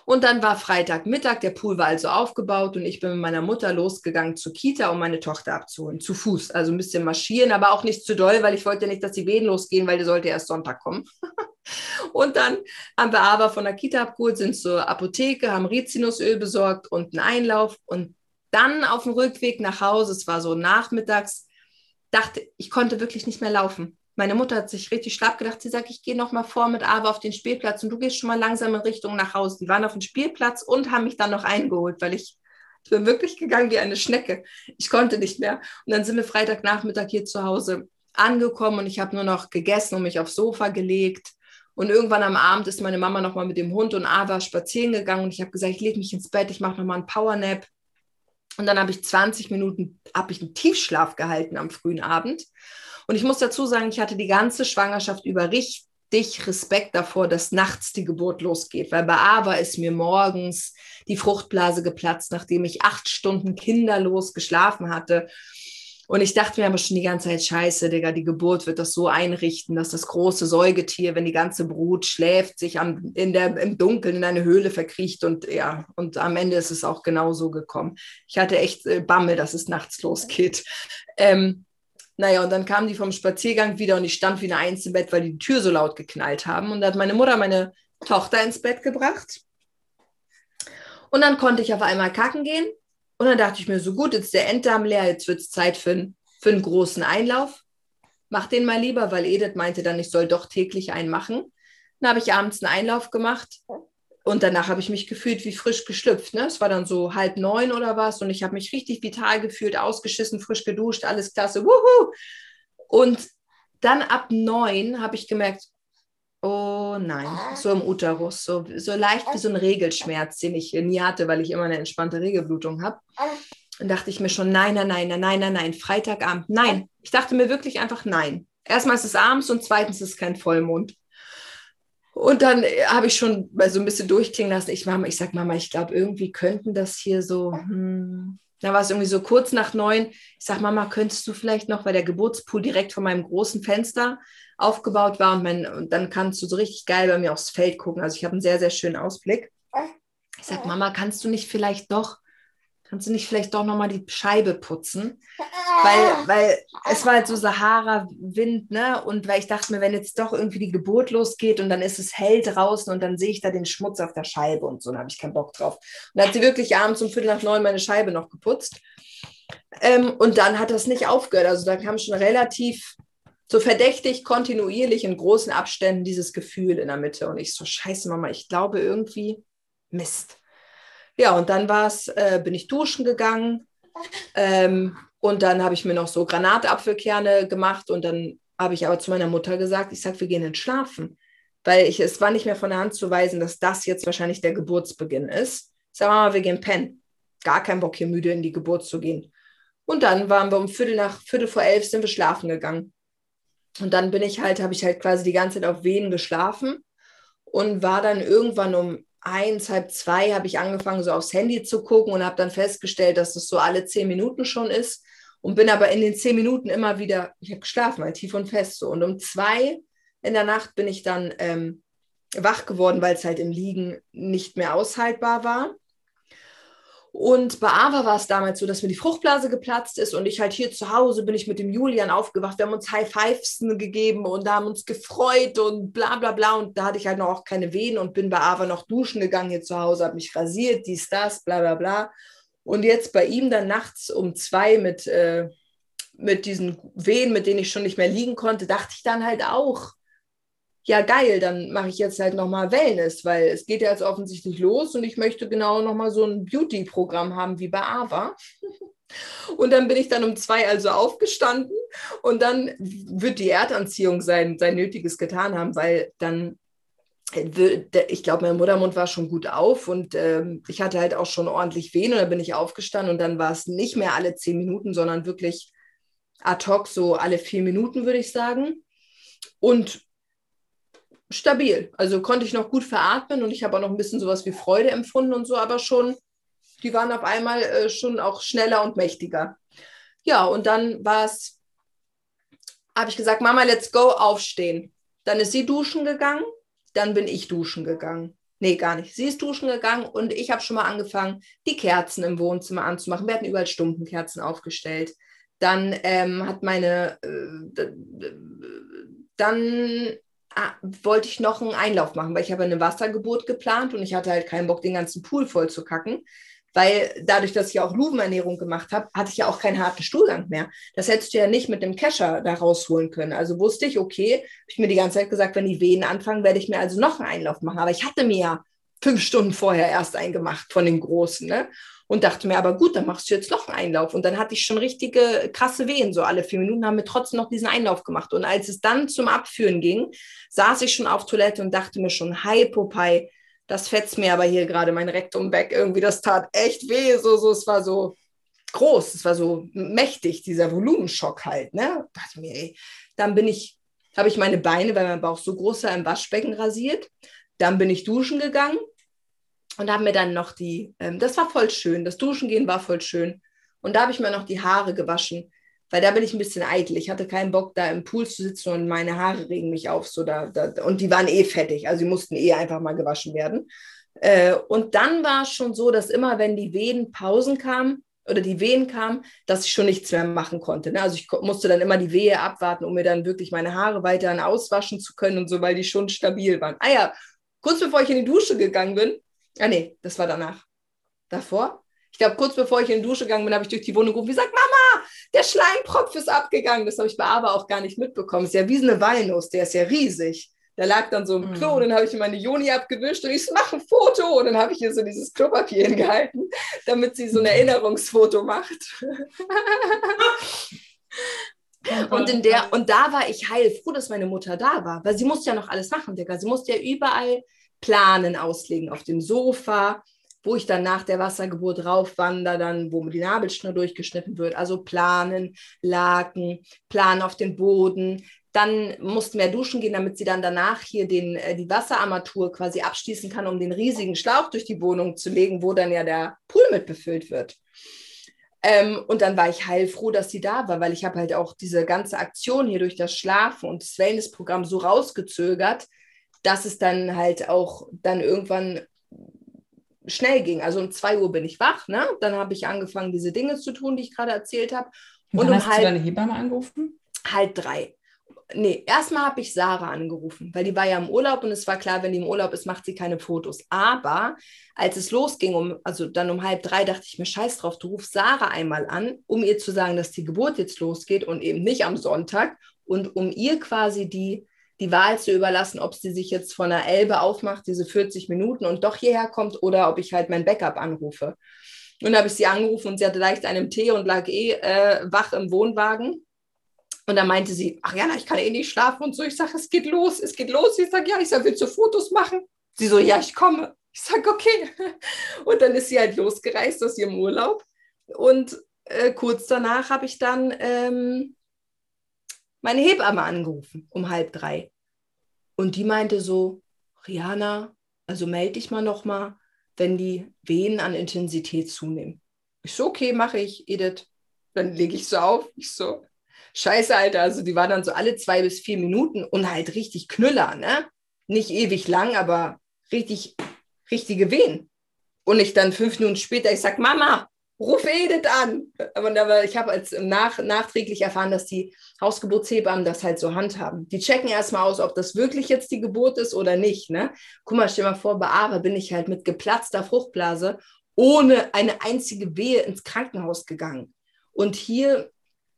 B: Und dann war Freitagmittag, der Pool war also aufgebaut und ich bin mit meiner Mutter losgegangen zur Kita, um meine Tochter abzuholen, zu Fuß. Also ein bisschen marschieren, aber auch nicht zu doll, weil ich wollte nicht, dass die Wehen losgehen, weil die sollte erst Sonntag kommen. und dann haben wir aber von der Kita abgeholt, sind zur Apotheke, haben Rizinusöl besorgt und einen Einlauf. Und dann auf dem Rückweg nach Hause, es war so nachmittags, dachte ich, konnte wirklich nicht mehr laufen. Meine Mutter hat sich richtig schlapp gedacht. Sie sagt, ich gehe noch mal vor mit Ava auf den Spielplatz und du gehst schon mal langsam in Richtung nach Hause. Die waren auf dem Spielplatz und haben mich dann noch eingeholt, weil ich, ich bin wirklich gegangen wie eine Schnecke. Ich konnte nicht mehr. Und dann sind wir Freitagnachmittag hier zu Hause angekommen und ich habe nur noch gegessen und mich aufs Sofa gelegt. Und irgendwann am Abend ist meine Mama noch mal mit dem Hund und Ava spazieren gegangen und ich habe gesagt, ich lege mich ins Bett, ich mache noch mal einen Powernap. Und dann habe ich 20 Minuten, habe ich einen Tiefschlaf gehalten am frühen Abend. Und ich muss dazu sagen, ich hatte die ganze Schwangerschaft über richtig Respekt davor, dass nachts die Geburt losgeht, weil bei Ava ist mir morgens die Fruchtblase geplatzt, nachdem ich acht Stunden kinderlos geschlafen hatte. Und ich dachte mir aber schon die ganze Zeit, scheiße, Digga, die Geburt wird das so einrichten, dass das große Säugetier, wenn die ganze Brut schläft, sich am, in der, im Dunkeln in eine Höhle verkriecht. Und ja, und am Ende ist es auch genau so gekommen. Ich hatte echt äh, Bammel, dass es nachts losgeht. Ähm, naja, und dann kam die vom Spaziergang wieder und ich stand wie eine Eins im Bett, weil die, die Tür so laut geknallt haben. Und da hat meine Mutter meine Tochter ins Bett gebracht. Und dann konnte ich auf einmal kacken gehen. Und dann dachte ich mir, so gut, jetzt ist der Enddarm leer, jetzt wird es Zeit für, für einen großen Einlauf. Mach den mal lieber, weil Edith meinte dann, ich soll doch täglich einen machen. Dann habe ich abends einen Einlauf gemacht und danach habe ich mich gefühlt wie frisch geschlüpft. Ne? Es war dann so halb neun oder was und ich habe mich richtig vital gefühlt, ausgeschissen, frisch geduscht, alles klasse. Wuhu! Und dann ab neun habe ich gemerkt, oh nein, so im Uterus, so, so leicht wie so ein Regelschmerz, den ich nie hatte, weil ich immer eine entspannte Regelblutung habe. Dann dachte ich mir schon, nein, nein, nein, nein, nein, nein, nein, Freitagabend, nein. Ich dachte mir wirklich einfach nein. Erstmal ist es abends und zweitens ist es kein Vollmond. Und dann habe ich schon so ein bisschen durchklingen lassen. Ich, Mama, ich sag Mama, ich glaube, irgendwie könnten das hier so, hm, da war es irgendwie so kurz nach neun. Ich sage, Mama, könntest du vielleicht noch, weil der Geburtspool direkt vor meinem großen Fenster aufgebaut war und, mein, und dann kannst du so richtig geil bei mir aufs Feld gucken. Also ich habe einen sehr, sehr schönen Ausblick. Ich sage, Mama, kannst du nicht vielleicht doch kannst du nicht vielleicht doch nochmal die Scheibe putzen? Weil, weil es war halt so Sahara-Wind, ne? Und weil ich dachte mir, wenn jetzt doch irgendwie die Geburt losgeht und dann ist es hell draußen und dann sehe ich da den Schmutz auf der Scheibe und so, dann habe ich keinen Bock drauf. Und dann hat sie wirklich abends um Viertel nach neun meine Scheibe noch geputzt. Ähm, und dann hat das nicht aufgehört. Also da kam schon relativ so verdächtig kontinuierlich in großen Abständen dieses Gefühl in der Mitte. Und ich so, scheiße, Mama, ich glaube irgendwie, Mist. Ja, und dann war's, äh, bin ich duschen gegangen. Ähm, und dann habe ich mir noch so Granatapfelkerne gemacht und dann habe ich aber zu meiner Mutter gesagt, ich sage, wir gehen ins Schlafen. Weil ich, es war nicht mehr von der Hand zu weisen, dass das jetzt wahrscheinlich der Geburtsbeginn ist. Sage, Mama, wir gehen pennen. Gar kein Bock, hier müde in die Geburt zu gehen. Und dann waren wir um Viertel nach Viertel vor elf sind wir schlafen gegangen. Und dann bin ich halt, habe ich halt quasi die ganze Zeit auf Wehen geschlafen und war dann irgendwann um eins, halb zwei habe ich angefangen, so aufs Handy zu gucken und habe dann festgestellt, dass das so alle zehn Minuten schon ist und bin aber in den zehn Minuten immer wieder, ich habe geschlafen, halt tief und fest so. Und um zwei in der Nacht bin ich dann ähm, wach geworden, weil es halt im Liegen nicht mehr aushaltbar war. Und bei Ava war es damals so, dass mir die Fruchtblase geplatzt ist und ich halt hier zu Hause bin ich mit dem Julian aufgewacht. Wir haben uns High Fives gegeben und haben uns gefreut und bla bla bla. Und da hatte ich halt noch auch keine Wehen und bin bei Ava noch duschen gegangen hier zu Hause, habe mich rasiert, dies, das, bla bla bla. Und jetzt bei ihm dann nachts um zwei mit, äh, mit diesen Wehen, mit denen ich schon nicht mehr liegen konnte, dachte ich dann halt auch, ja geil, dann mache ich jetzt halt nochmal Wellness, weil es geht ja jetzt offensichtlich los und ich möchte genau nochmal so ein Beauty-Programm haben wie bei Ava. Und dann bin ich dann um zwei also aufgestanden und dann wird die Erdanziehung sein, sein Nötiges getan haben, weil dann, ich glaube, mein Muttermund war schon gut auf und ähm, ich hatte halt auch schon ordentlich Wehen und dann bin ich aufgestanden und dann war es nicht mehr alle zehn Minuten, sondern wirklich ad hoc so alle vier Minuten, würde ich sagen. Und stabil. Also konnte ich noch gut veratmen und ich habe auch noch ein bisschen sowas wie Freude empfunden und so, aber schon, die waren auf einmal äh, schon auch schneller und mächtiger. Ja, und dann war es habe ich gesagt, Mama, let's go, aufstehen. Dann ist sie duschen gegangen, dann bin ich duschen gegangen. Nee, gar nicht. Sie ist duschen gegangen und ich habe schon mal angefangen, die Kerzen im Wohnzimmer anzumachen. Wir hatten überall Stumpenkerzen aufgestellt. Dann ähm, hat meine, äh, dann wollte ich noch einen Einlauf machen, weil ich habe eine Wassergeburt geplant und ich hatte halt keinen Bock, den ganzen Pool voll zu kacken weil dadurch, dass ich auch Luvenernährung gemacht habe, hatte ich ja auch keinen harten Stuhlgang mehr. Das hättest du ja nicht mit dem Kescher da rausholen können. Also wusste ich, okay, habe ich mir die ganze Zeit gesagt, wenn die Wehen anfangen, werde ich mir also noch einen Einlauf machen. Aber ich hatte mir ja fünf Stunden vorher erst eingemacht von den Großen, ne? Und dachte mir, aber gut, dann machst du jetzt noch einen Einlauf. Und dann hatte ich schon richtige krasse Wehen. So alle vier Minuten haben wir trotzdem noch diesen Einlauf gemacht. Und als es dann zum Abführen ging, saß ich schon auf Toilette und dachte mir schon, hi Popeye, das fetzt mir aber hier gerade mein Rektum weg. Irgendwie, das tat echt weh. So, so, es war so groß, es war so mächtig, dieser Volumenschock halt. Ne? Dachte mir, ey, dann bin ich, habe ich meine Beine, weil mein Bauch so groß war, im Waschbecken rasiert. Dann bin ich duschen gegangen und habe mir dann noch die, ähm, das war voll schön, das Duschen gehen war voll schön. Und da habe ich mir noch die Haare gewaschen weil da bin ich ein bisschen eitel. Ich hatte keinen Bock, da im Pool zu sitzen und meine Haare regen mich auf. So da, da, und die waren eh fettig, also die mussten eh einfach mal gewaschen werden. Äh, und dann war es schon so, dass immer, wenn die Wehen Pausen kamen oder die Wehen kamen, dass ich schon nichts mehr machen konnte. Ne? Also ich musste dann immer die Wehe abwarten, um mir dann wirklich meine Haare weiterhin auswaschen zu können und so, weil die schon stabil waren. Ah ja, kurz bevor ich in die Dusche gegangen bin, ah nee, das war danach. Davor ich glaube, kurz bevor ich in die Dusche gegangen bin, habe ich durch die Wohnung gerufen, wie gesagt, Mama, der Schleimpropf ist abgegangen. Das habe ich bei Aber auch gar nicht mitbekommen. Ist ja wie eine Walnuss, der ist ja riesig. Der lag dann so im Klo, und mhm. dann habe ich meine Joni abgewischt und ich so, mach ein Foto. Und dann habe ich ihr so dieses Klopapier hingehalten, damit sie so ein Erinnerungsfoto macht. und, in der, und da war ich heilfroh, dass meine Mutter da war, weil sie musste ja noch alles machen, Digga. Sie musste ja überall Planen auslegen, auf dem Sofa, wo ich dann nach der Wassergeburt raufwandere, dann, wo die Nabelschnur durchgeschnitten wird. Also planen, Laken, planen auf den Boden. Dann mussten wir duschen gehen, damit sie dann danach hier den, äh, die Wasserarmatur quasi abschließen kann, um den riesigen Schlauch durch die Wohnung zu legen, wo dann ja der Pool mit befüllt wird. Ähm, und dann war ich heilfroh, dass sie da war, weil ich habe halt auch diese ganze Aktion hier durch das Schlafen und das Wellnessprogramm so rausgezögert, dass es dann halt auch dann irgendwann schnell ging. Also um zwei Uhr bin ich wach, ne? Dann habe ich angefangen, diese Dinge zu tun, die ich gerade erzählt habe.
A: Und, und um hast halb, du deine Hebamme angerufen?
B: Halb drei. Nee, erstmal habe ich Sarah angerufen, weil die war ja im Urlaub und es war klar, wenn die im Urlaub ist, macht sie keine Fotos. Aber als es losging, um, also dann um halb drei, dachte ich mir, scheiß drauf, du rufst Sarah einmal an, um ihr zu sagen, dass die Geburt jetzt losgeht und eben nicht am Sonntag und um ihr quasi die die Wahl zu überlassen, ob sie sich jetzt von der Elbe aufmacht, diese 40 Minuten und doch hierher kommt oder ob ich halt mein Backup anrufe. Und da habe ich sie angerufen und sie hatte leicht einen Tee und lag eh äh, wach im Wohnwagen. Und da meinte sie, ach ja, ich kann eh nicht schlafen und so. Ich sage, es geht los, es geht los. Ich sage, ja, ich sage, willst du Fotos machen? Sie so, ja, ich komme. Ich sage, okay. Und dann ist sie halt losgereist aus ihrem Urlaub. Und äh, kurz danach habe ich dann ähm, meine Hebamme angerufen um halb drei. Und die meinte so, Rihanna, also melde dich mal nochmal, wenn die Wehen an Intensität zunehmen. Ich so, okay, mache ich, Edith. Dann lege ich so auf. Ich so, scheiße, Alter. Also die war dann so alle zwei bis vier Minuten und halt richtig Knüller, ne? Nicht ewig lang, aber richtig, richtige Wehen. Und ich dann fünf Minuten später, ich sag, Mama, ruf Edith an. Aber ich habe als nach, nachträglich erfahren, dass die Hausgeburtshebammen das halt so handhaben. Die checken erstmal aus, ob das wirklich jetzt die Geburt ist oder nicht. Ne? Guck mal, stell mal vor, bei Ava bin ich halt mit geplatzter Fruchtblase ohne eine einzige Wehe ins Krankenhaus gegangen. Und hier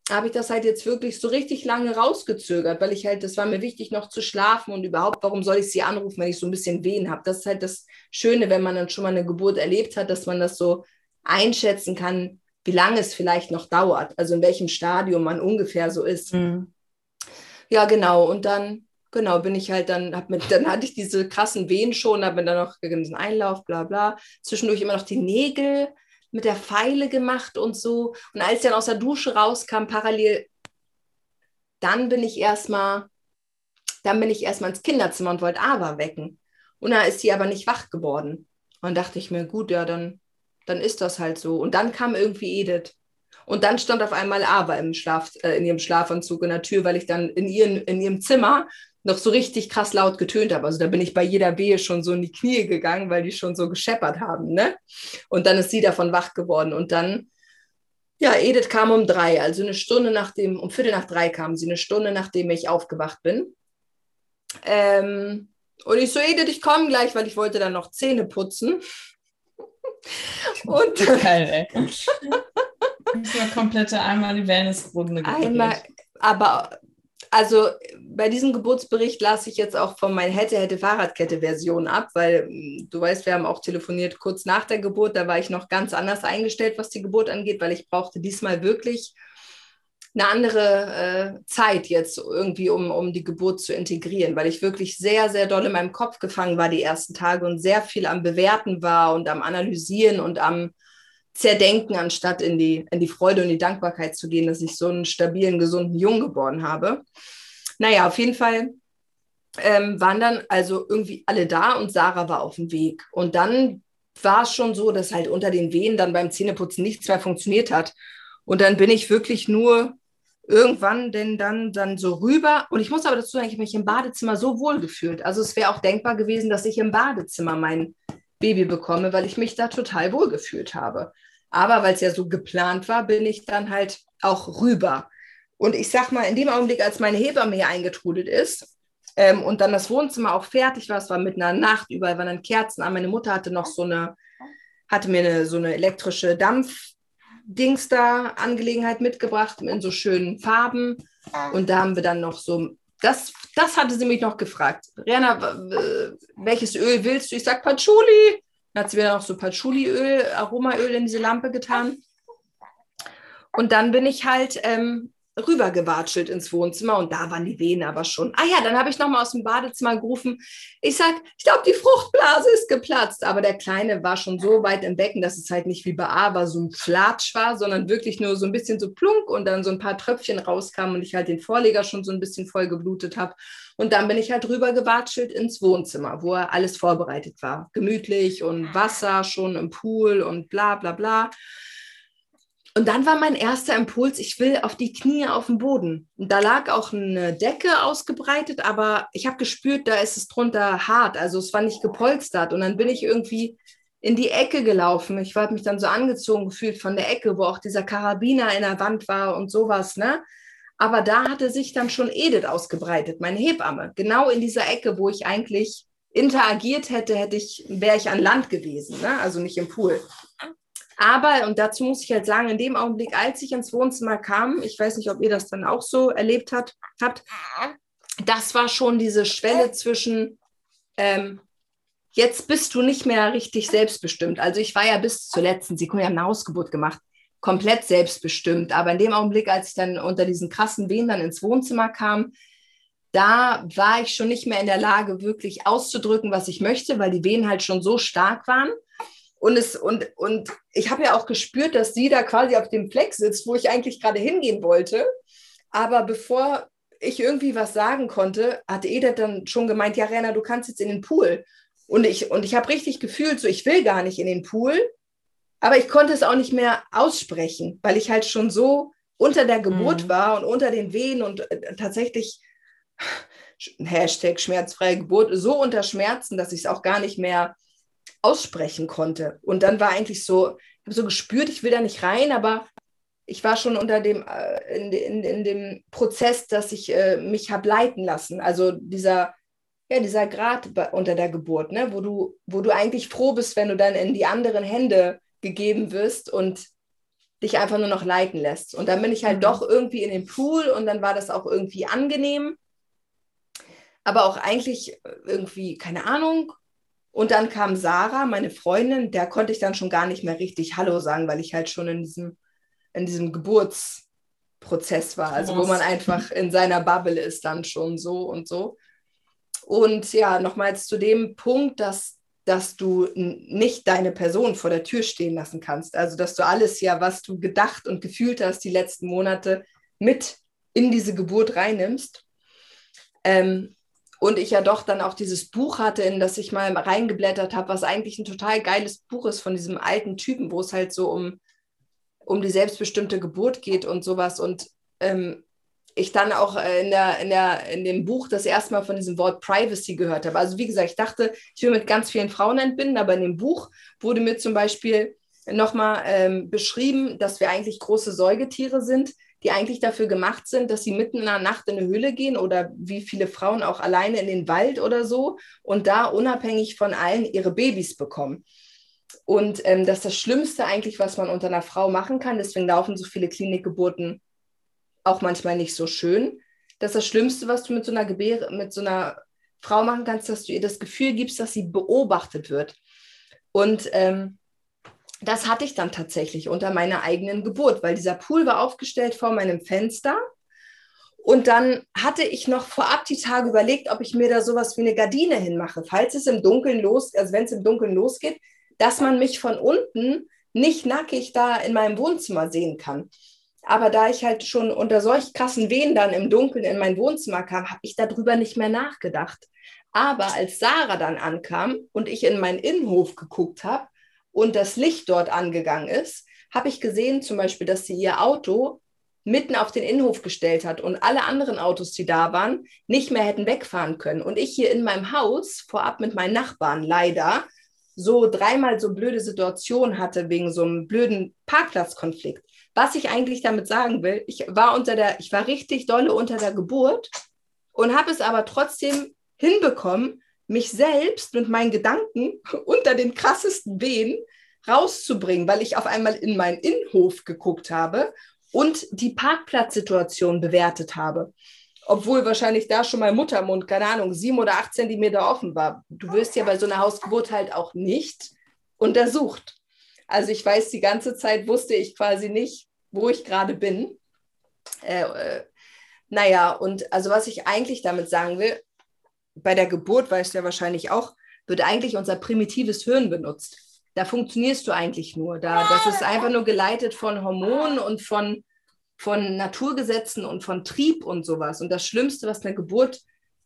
B: habe ich das halt jetzt wirklich so richtig lange rausgezögert, weil ich halt, das war mir wichtig, noch zu schlafen und überhaupt, warum soll ich sie anrufen, wenn ich so ein bisschen Wehen habe? Das ist halt das Schöne, wenn man dann schon mal eine Geburt erlebt hat, dass man das so einschätzen kann, wie lange es vielleicht noch dauert, also in welchem Stadium man ungefähr so ist. Mhm. Ja, genau. Und dann, genau, bin ich halt dann, hab mit, dann hatte ich diese krassen Wehen schon, habe mir dann noch diesen Einlauf, bla bla. Zwischendurch immer noch die Nägel mit der Pfeile gemacht und so. Und als ich dann aus der Dusche rauskam, parallel, dann bin ich erstmal, dann bin ich erstmal ins Kinderzimmer und wollte Ava wecken. Und da ist sie aber nicht wach geworden. Und dachte ich mir, gut, ja, dann dann ist das halt so. Und dann kam irgendwie Edith. Und dann stand auf einmal Ava im Schlaf, äh, in ihrem Schlafanzug in der Tür, weil ich dann in, ihren, in ihrem Zimmer noch so richtig krass laut getönt habe. Also da bin ich bei jeder Wehe schon so in die Knie gegangen, weil die schon so gescheppert haben. Ne? Und dann ist sie davon wach geworden. Und dann, ja, Edith kam um drei, also eine Stunde nachdem, um Viertel nach drei kam sie, eine Stunde nachdem ich aufgewacht bin. Ähm, und ich so, Edith, ich komme gleich, weil ich wollte dann noch Zähne putzen.
A: Und Geil, ey. Das war komplette einmal die Wellnessrunde.
B: Einmal, aber also bei diesem Geburtsbericht lasse ich jetzt auch von meiner hätte hätte Fahrradkette Version ab, weil hm, du weißt, wir haben auch telefoniert kurz nach der Geburt, da war ich noch ganz anders eingestellt, was die Geburt angeht, weil ich brauchte diesmal wirklich eine andere äh, Zeit jetzt irgendwie, um, um die Geburt zu integrieren, weil ich wirklich sehr, sehr doll in meinem Kopf gefangen war die ersten Tage und sehr viel am Bewerten war und am Analysieren und am Zerdenken, anstatt in die, in die Freude und die Dankbarkeit zu gehen, dass ich so einen stabilen, gesunden Jungen geboren habe. Naja, auf jeden Fall ähm, waren dann also irgendwie alle da und Sarah war auf dem Weg. Und dann war es schon so, dass halt unter den Wehen dann beim Zähneputzen nichts mehr funktioniert hat. Und dann bin ich wirklich nur irgendwann denn dann, dann so rüber. Und ich muss aber dazu sagen, ich habe mich im Badezimmer so wohl gefühlt. Also es wäre auch denkbar gewesen, dass ich im Badezimmer mein Baby bekomme, weil ich mich da total wohl gefühlt habe. Aber weil es ja so geplant war, bin ich dann halt auch rüber. Und ich sag mal, in dem Augenblick, als meine Hebamme hier eingetrudelt ist ähm, und dann das Wohnzimmer auch fertig war, es war mitten in der Nacht, überall waren dann Kerzen an. Meine Mutter hatte noch so eine, hatte mir eine, so eine elektrische Dampf, Dings da Angelegenheit mitgebracht in so schönen Farben. Und da haben wir dann noch so, das, das hatte sie mich noch gefragt. Rihanna, welches Öl willst du? Ich sag Patchouli. Dann hat sie mir noch so Patchouli-Öl, Aromaöl in diese Lampe getan. Und dann bin ich halt ähm, rübergewatschelt ins Wohnzimmer und da waren die Venen aber schon. Ah ja, dann habe ich nochmal aus dem Badezimmer gerufen. Ich sage, ich glaube, die Fruchtblase ist geplatzt. Aber der Kleine war schon so weit im Becken, dass es halt nicht wie bei A so ein Flatsch war, sondern wirklich nur so ein bisschen so plunk und dann so ein paar Tröpfchen rauskamen und ich halt den Vorleger schon so ein bisschen voll geblutet habe. Und dann bin ich halt rübergewatschelt ins Wohnzimmer, wo alles vorbereitet war. Gemütlich und Wasser schon im Pool und bla bla bla. Und dann war mein erster Impuls, ich will auf die Knie auf dem Boden. Und da lag auch eine Decke ausgebreitet, aber ich habe gespürt, da ist es drunter hart. Also es war nicht gepolstert. Und dann bin ich irgendwie in die Ecke gelaufen. Ich habe mich dann so angezogen gefühlt von der Ecke, wo auch dieser Karabiner in der Wand war und sowas, ne? Aber da hatte sich dann schon Edith ausgebreitet, meine Hebamme. Genau in dieser Ecke, wo ich eigentlich interagiert hätte, hätte ich, wäre ich an Land gewesen, ne? also nicht im Pool. Aber, und dazu muss ich halt sagen, in dem Augenblick, als ich ins Wohnzimmer kam, ich weiß nicht, ob ihr das dann auch so erlebt hat, habt, das war schon diese Schwelle zwischen, ähm, jetzt bist du nicht mehr richtig selbstbestimmt. Also ich war ja bis zur letzten Sekunde, ich habe eine Hausgeburt gemacht, komplett selbstbestimmt. Aber in dem Augenblick, als ich dann unter diesen krassen Wehen dann ins Wohnzimmer kam, da war ich schon nicht mehr in der Lage, wirklich auszudrücken, was ich möchte, weil die Wehen halt schon so stark waren. Und, es, und, und ich habe ja auch gespürt, dass sie da quasi auf dem Fleck sitzt, wo ich eigentlich gerade hingehen wollte. Aber bevor ich irgendwie was sagen konnte, hatte Edith dann schon gemeint, ja, Rena, du kannst jetzt in den Pool. Und ich, und ich habe richtig gefühlt, so, ich will gar nicht in den Pool, aber ich konnte es auch nicht mehr aussprechen, weil ich halt schon so unter der Geburt mhm. war und unter den Wehen und äh, tatsächlich Hashtag schmerzfreie Geburt so unter Schmerzen, dass ich es auch gar nicht mehr aussprechen konnte. Und dann war eigentlich so, ich habe so gespürt, ich will da nicht rein, aber ich war schon unter dem, äh, in, in, in dem Prozess, dass ich äh, mich habe leiten lassen. Also dieser, ja, dieser Grad unter der Geburt, ne? wo, du, wo du eigentlich froh bist, wenn du dann in die anderen Hände gegeben wirst und dich einfach nur noch leiten lässt. Und dann bin ich halt mhm. doch irgendwie in den Pool und dann war das auch irgendwie angenehm. Aber auch eigentlich irgendwie, keine Ahnung, und dann kam Sarah, meine Freundin, der konnte ich dann schon gar nicht mehr richtig Hallo sagen, weil ich halt schon in diesem, in diesem Geburtsprozess war. Also wo man einfach in seiner Bubble ist dann schon so und so. Und ja, nochmals zu dem Punkt, dass, dass du nicht deine Person vor der Tür stehen lassen kannst. Also dass du alles ja, was du gedacht und gefühlt hast die letzten Monate, mit in diese Geburt reinnimmst. Ähm, und ich ja doch dann auch dieses Buch hatte, in das ich mal reingeblättert habe, was eigentlich ein total geiles Buch ist von diesem alten Typen, wo es halt so um um die selbstbestimmte Geburt geht und sowas. Und ähm, ich dann auch äh, in, der, in, der, in dem Buch das erste Mal von diesem Wort Privacy gehört habe. Also wie gesagt, ich dachte, ich will mit ganz vielen Frauen entbinden, aber in dem Buch wurde mir zum Beispiel nochmal ähm, beschrieben, dass wir eigentlich große Säugetiere sind, die eigentlich dafür gemacht sind, dass sie mitten in der Nacht in eine Höhle gehen oder wie viele Frauen auch alleine in den Wald oder so und da unabhängig von allen ihre Babys bekommen. Und ähm, das ist das Schlimmste eigentlich, was man unter einer Frau machen kann. Deswegen laufen so viele Klinikgeburten auch manchmal nicht so schön. Das ist das Schlimmste, was du mit so einer Gebäre, mit so einer Frau machen kannst, dass du ihr das Gefühl gibst, dass sie beobachtet wird. Und ähm, das hatte ich dann tatsächlich unter meiner eigenen Geburt, weil dieser Pool war aufgestellt vor meinem Fenster. Und dann hatte ich noch vorab die Tage überlegt, ob ich mir da sowas wie eine Gardine hinmache, falls es im Dunkeln los, also wenn es im Dunkeln losgeht, dass man mich von unten nicht nackig da in meinem Wohnzimmer sehen kann. Aber da ich halt schon unter solch krassen Wehen dann im Dunkeln in mein Wohnzimmer kam, habe ich darüber nicht mehr nachgedacht. Aber als Sarah dann ankam und ich in meinen Innenhof geguckt habe und das Licht dort angegangen ist, habe ich gesehen zum Beispiel, dass sie ihr Auto mitten auf den Innenhof gestellt hat und alle anderen Autos, die da waren, nicht mehr hätten wegfahren können. Und ich hier in meinem Haus vorab mit meinen Nachbarn leider so dreimal so blöde Situationen hatte wegen so einem blöden Parkplatzkonflikt. Was ich eigentlich damit sagen will, ich war unter der, ich war richtig dolle unter der Geburt und habe es aber trotzdem hinbekommen, mich selbst mit meinen Gedanken unter den krassesten Wehen rauszubringen, weil ich auf einmal in meinen Innenhof geguckt habe und die Parkplatzsituation bewertet habe. Obwohl wahrscheinlich da schon mein Muttermund, keine Ahnung, sieben oder acht Zentimeter offen war. Du wirst ja bei so einer Hausgeburt halt auch nicht untersucht. Also ich weiß, die ganze Zeit wusste ich quasi nicht, wo ich gerade bin. Äh, äh, naja, und also was ich eigentlich damit sagen will, bei der Geburt, weißt du ja wahrscheinlich auch, wird eigentlich unser primitives Hirn benutzt. Da funktionierst du eigentlich nur. Da, das ist einfach nur geleitet von Hormonen und von, von Naturgesetzen und von Trieb und sowas. Und das Schlimmste, was einer Geburt,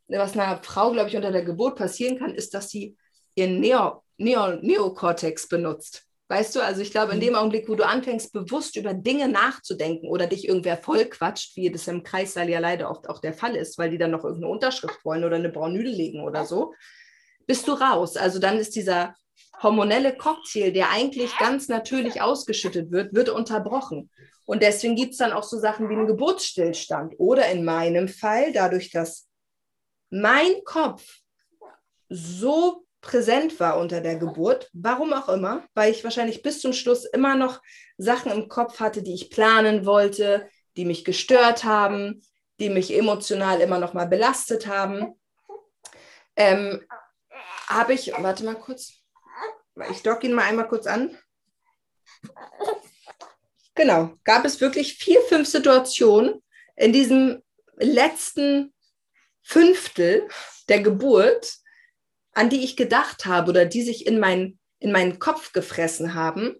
B: was einer Frau, glaube ich, unter der Geburt passieren kann, ist, dass sie ihren Neo, Neo, Neokortex benutzt. Weißt du, also ich glaube, in mhm. dem Augenblick, wo du anfängst, bewusst über Dinge nachzudenken oder dich irgendwer vollquatscht, wie das im Kreissaal ja leider oft auch der Fall ist, weil die dann noch irgendeine Unterschrift wollen oder eine Braunüde legen oder so, bist du raus. Also dann ist dieser hormonelle Cocktail, der eigentlich ganz natürlich ausgeschüttet wird, wird unterbrochen. Und deswegen gibt es dann auch so Sachen wie einen Geburtsstillstand. Oder in meinem Fall, dadurch, dass mein Kopf so präsent war unter der Geburt, warum auch immer, weil ich wahrscheinlich bis zum Schluss immer noch Sachen im Kopf hatte, die ich planen wollte, die mich gestört haben, die mich emotional immer noch mal belastet haben. Ähm, habe ich, warte mal kurz, ich dock ihn mal einmal kurz an. Genau, gab es wirklich vier, fünf Situationen in diesem letzten Fünftel der Geburt, an die ich gedacht habe oder die sich in, mein, in meinen Kopf gefressen haben,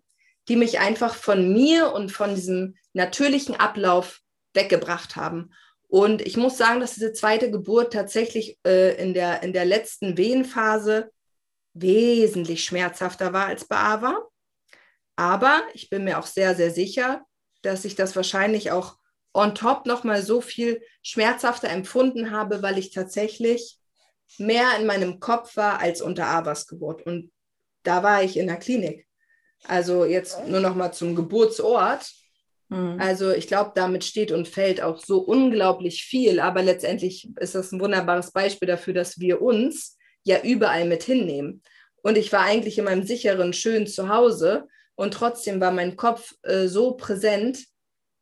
B: die mich einfach von mir und von diesem natürlichen Ablauf weggebracht haben. Und ich muss sagen, dass diese zweite Geburt tatsächlich äh, in, der, in der letzten Wehenphase wesentlich schmerzhafter war als bei Ava. Aber ich bin mir auch sehr, sehr sicher, dass ich das wahrscheinlich auch on top nochmal so viel schmerzhafter empfunden habe, weil ich tatsächlich mehr in meinem Kopf war als unter Avas Geburt. Und da war ich in der Klinik. Also jetzt nur noch mal zum Geburtsort. Mhm. Also ich glaube, damit steht und fällt auch so unglaublich viel. Aber letztendlich ist das ein wunderbares Beispiel dafür, dass wir uns ja überall mit hinnehmen. Und ich war eigentlich in meinem sicheren, schönen Zuhause und trotzdem war mein Kopf äh, so präsent,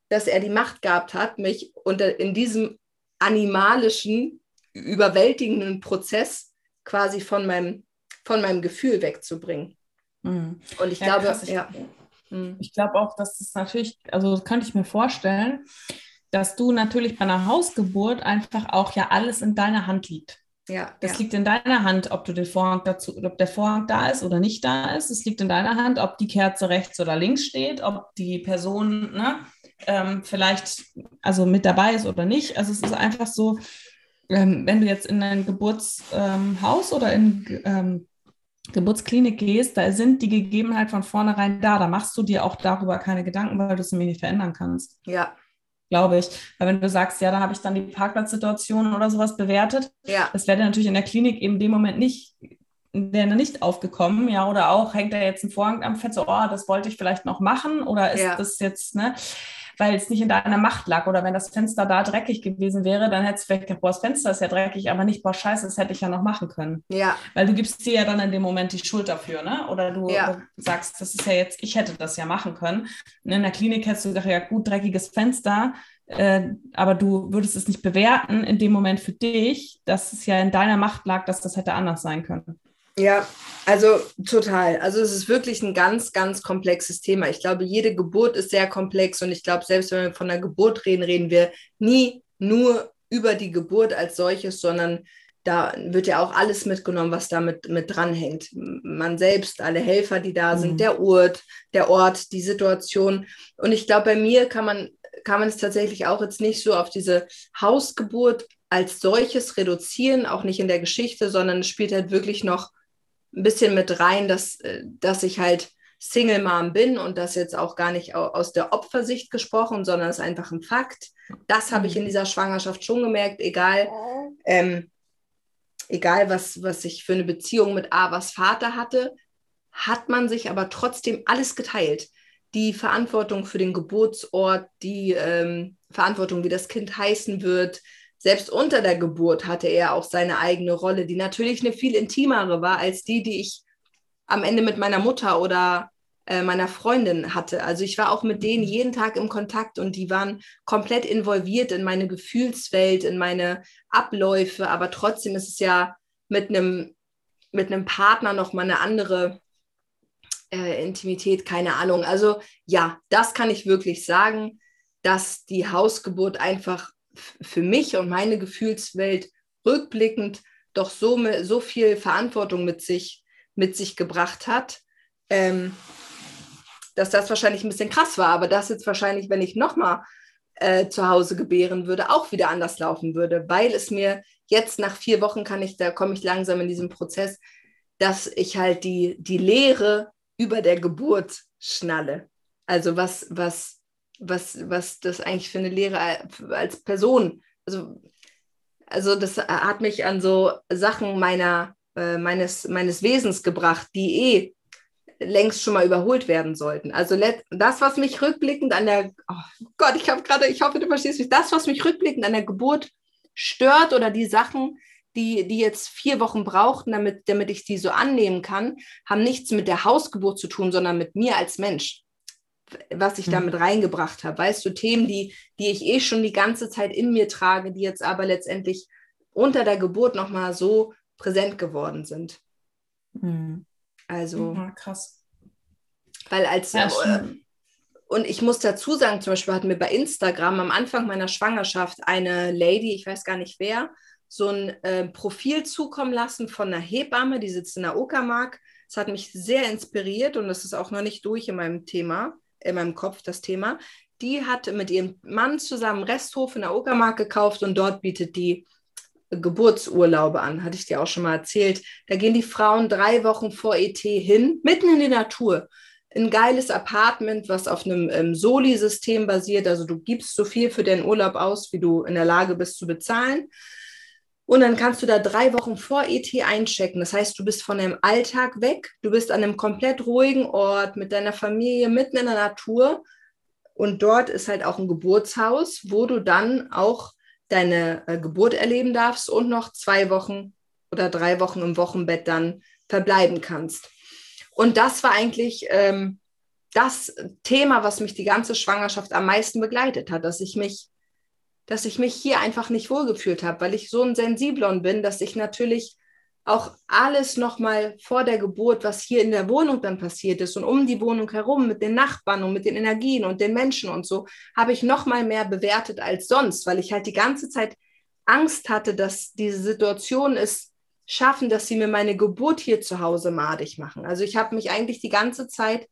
B: dass er die Macht gehabt hat, mich unter, in diesem animalischen überwältigenden Prozess quasi von meinem, von meinem Gefühl wegzubringen. Mhm. Und ich ja, glaube, krass, ja.
A: Mhm. Ich glaube auch, dass das natürlich, also könnte ich mir vorstellen, dass du natürlich bei einer Hausgeburt einfach auch ja alles in deiner Hand liegt. Ja, das ja. liegt in deiner Hand, ob du den Vorhang dazu, ob der Vorhang da ist oder nicht da ist. Es liegt in deiner Hand, ob die Kerze rechts oder links steht, ob die Person ne, ähm, vielleicht also mit dabei ist oder nicht. Also es ist einfach so, ähm, wenn du jetzt in ein Geburtshaus ähm, oder in ähm, Geburtsklinik gehst, da sind die Gegebenheiten von vornherein da. Da machst du dir auch darüber keine Gedanken, weil du es nämlich nicht verändern kannst.
B: Ja.
A: Glaube ich. Weil wenn du sagst, ja, da habe ich dann die Parkplatzsituation oder sowas bewertet,
B: Ja.
A: das wäre natürlich in der Klinik eben in dem Moment nicht, wäre nicht aufgekommen, ja, oder auch hängt da jetzt ein Vorhang am Fett, so, oh, das wollte ich vielleicht noch machen, oder ist
B: Ja.
A: das jetzt, ne, weil es nicht in deiner Macht lag, oder wenn das Fenster da dreckig gewesen wäre, dann hättest du vielleicht gedacht, boah, das Fenster ist ja dreckig, aber nicht, boah, scheiße, das hätte ich ja noch machen können.
B: Ja.
A: Weil du gibst dir ja dann in dem Moment die Schuld dafür, ne? Oder du
B: Ja.
A: sagst, das ist ja jetzt, ich hätte das ja machen können. Und in der Klinik hättest du gesagt, ja gut, dreckiges Fenster, äh, aber du würdest es nicht bewerten in dem Moment für dich, dass es ja in deiner Macht lag, dass das hätte anders sein können.
B: Ja, also total. Also es ist wirklich ein ganz, ganz komplexes Thema. Ich glaube, jede Geburt ist sehr komplex und ich glaube, selbst wenn wir von der Geburt reden, reden wir nie nur über die Geburt als solches, sondern da wird ja auch alles mitgenommen, was da mit, mit dranhängt. Man selbst, alle Helfer, die da sind,
A: Mhm.
B: der Ort, der Ort, die Situation. Und ich glaube, bei mir kann man, kann man es tatsächlich auch jetzt nicht so auf diese Hausgeburt als solches reduzieren, auch nicht in der Geschichte, sondern es spielt halt wirklich noch ein bisschen mit rein, dass, äh, dass ich halt Single Mom bin und das jetzt auch gar nicht au- aus der Opfersicht gesprochen, sondern es ist einfach ein Fakt. Das habe ich in dieser Schwangerschaft schon gemerkt, egal, ähm, egal was, was ich für eine Beziehung mit Avas Vater hatte, hat man sich aber trotzdem alles geteilt. Die Verantwortung für den Geburtsort, die ähm, Verantwortung, wie das Kind heißen wird, selbst unter der Geburt hatte er auch seine eigene Rolle, die natürlich eine viel intimere war als die, die ich am Ende mit meiner Mutter oder äh, meiner Freundin hatte. Also ich war auch mit denen jeden Tag im Kontakt und die waren komplett involviert in meine Gefühlswelt, in meine Abläufe, aber trotzdem ist es ja mit einem mit einem Partner noch mal eine andere äh, Intimität, keine Ahnung. Also ja, das kann ich wirklich sagen, dass die Hausgeburt einfach für mich und meine Gefühlswelt rückblickend doch so, so viel Verantwortung mit sich, mit sich gebracht hat, ähm, dass das wahrscheinlich ein bisschen krass war, aber das jetzt wahrscheinlich, wenn ich nochmal äh, zu Hause gebären würde, auch wieder anders laufen würde, weil es mir jetzt nach vier Wochen kann ich, da komme ich langsam in diesem Prozess, dass ich halt die, die Lehre über der Geburt schnalle. Also was, was, was, was das eigentlich für eine Lehre als Person, also, also das hat mich an so Sachen meiner, äh, meines, meines Wesens gebracht, die eh längst schon mal überholt werden sollten. Also das, was mich rückblickend an der, oh Gott, ich habe gerade, ich hoffe, du verstehst mich, das, was mich rückblickend an der Geburt stört oder die Sachen, die, die jetzt vier Wochen brauchten, damit, damit ich die so annehmen kann, haben nichts mit der Hausgeburt zu tun, sondern mit mir als Mensch, was ich
A: Mhm.
B: damit reingebracht habe. Weißt du, Themen, die, die ich eh schon die ganze Zeit in mir trage, die jetzt aber letztendlich unter der Geburt nochmal so präsent geworden sind. Also,
A: Ja, krass.
B: weil als
A: Ja,
B: äh, und ich muss dazu sagen, zum Beispiel hatten wir bei Instagram am Anfang meiner Schwangerschaft eine Lady, ich weiß gar nicht wer, so ein äh, Profil zukommen lassen von einer Hebamme, die sitzt in der Uckermark. Das hat mich sehr inspiriert und das ist auch noch nicht durch in meinem Thema, in meinem Kopf das Thema. Die hat mit ihrem Mann zusammen einen Resthof in der Uckermark gekauft und dort bietet die Geburtsurlaube an, hatte ich dir auch schon mal erzählt. Da gehen die Frauen drei Wochen vor ET hin, mitten in die Natur. Ein geiles Apartment, was auf einem ähm, Soli-System basiert. Also du gibst so viel für deinen Urlaub aus, wie du in der Lage bist zu bezahlen. Und dann kannst du da drei Wochen vor ET einchecken. Das heißt, du bist von deinem Alltag weg. Du bist an einem komplett ruhigen Ort mit deiner Familie mitten in der Natur. Und dort ist halt auch ein Geburtshaus, wo du dann auch deine äh, Geburt erleben darfst und noch zwei Wochen oder drei Wochen im Wochenbett dann verbleiben kannst. Und das war eigentlich ähm, das Thema, was mich die ganze Schwangerschaft am meisten begleitet hat, dass ich mich, dass ich mich hier einfach nicht wohlgefühlt habe, weil ich so ein Sensiblon bin, dass ich natürlich auch alles nochmal vor der Geburt, was hier in der Wohnung dann passiert ist und um die Wohnung herum mit den Nachbarn und mit den Energien und den Menschen und so, habe ich nochmal mehr bewertet als sonst, weil ich halt die ganze Zeit Angst hatte, dass diese Situation es schaffen, dass sie mir meine Geburt hier zu Hause madig machen. Also ich habe mich eigentlich die ganze Zeit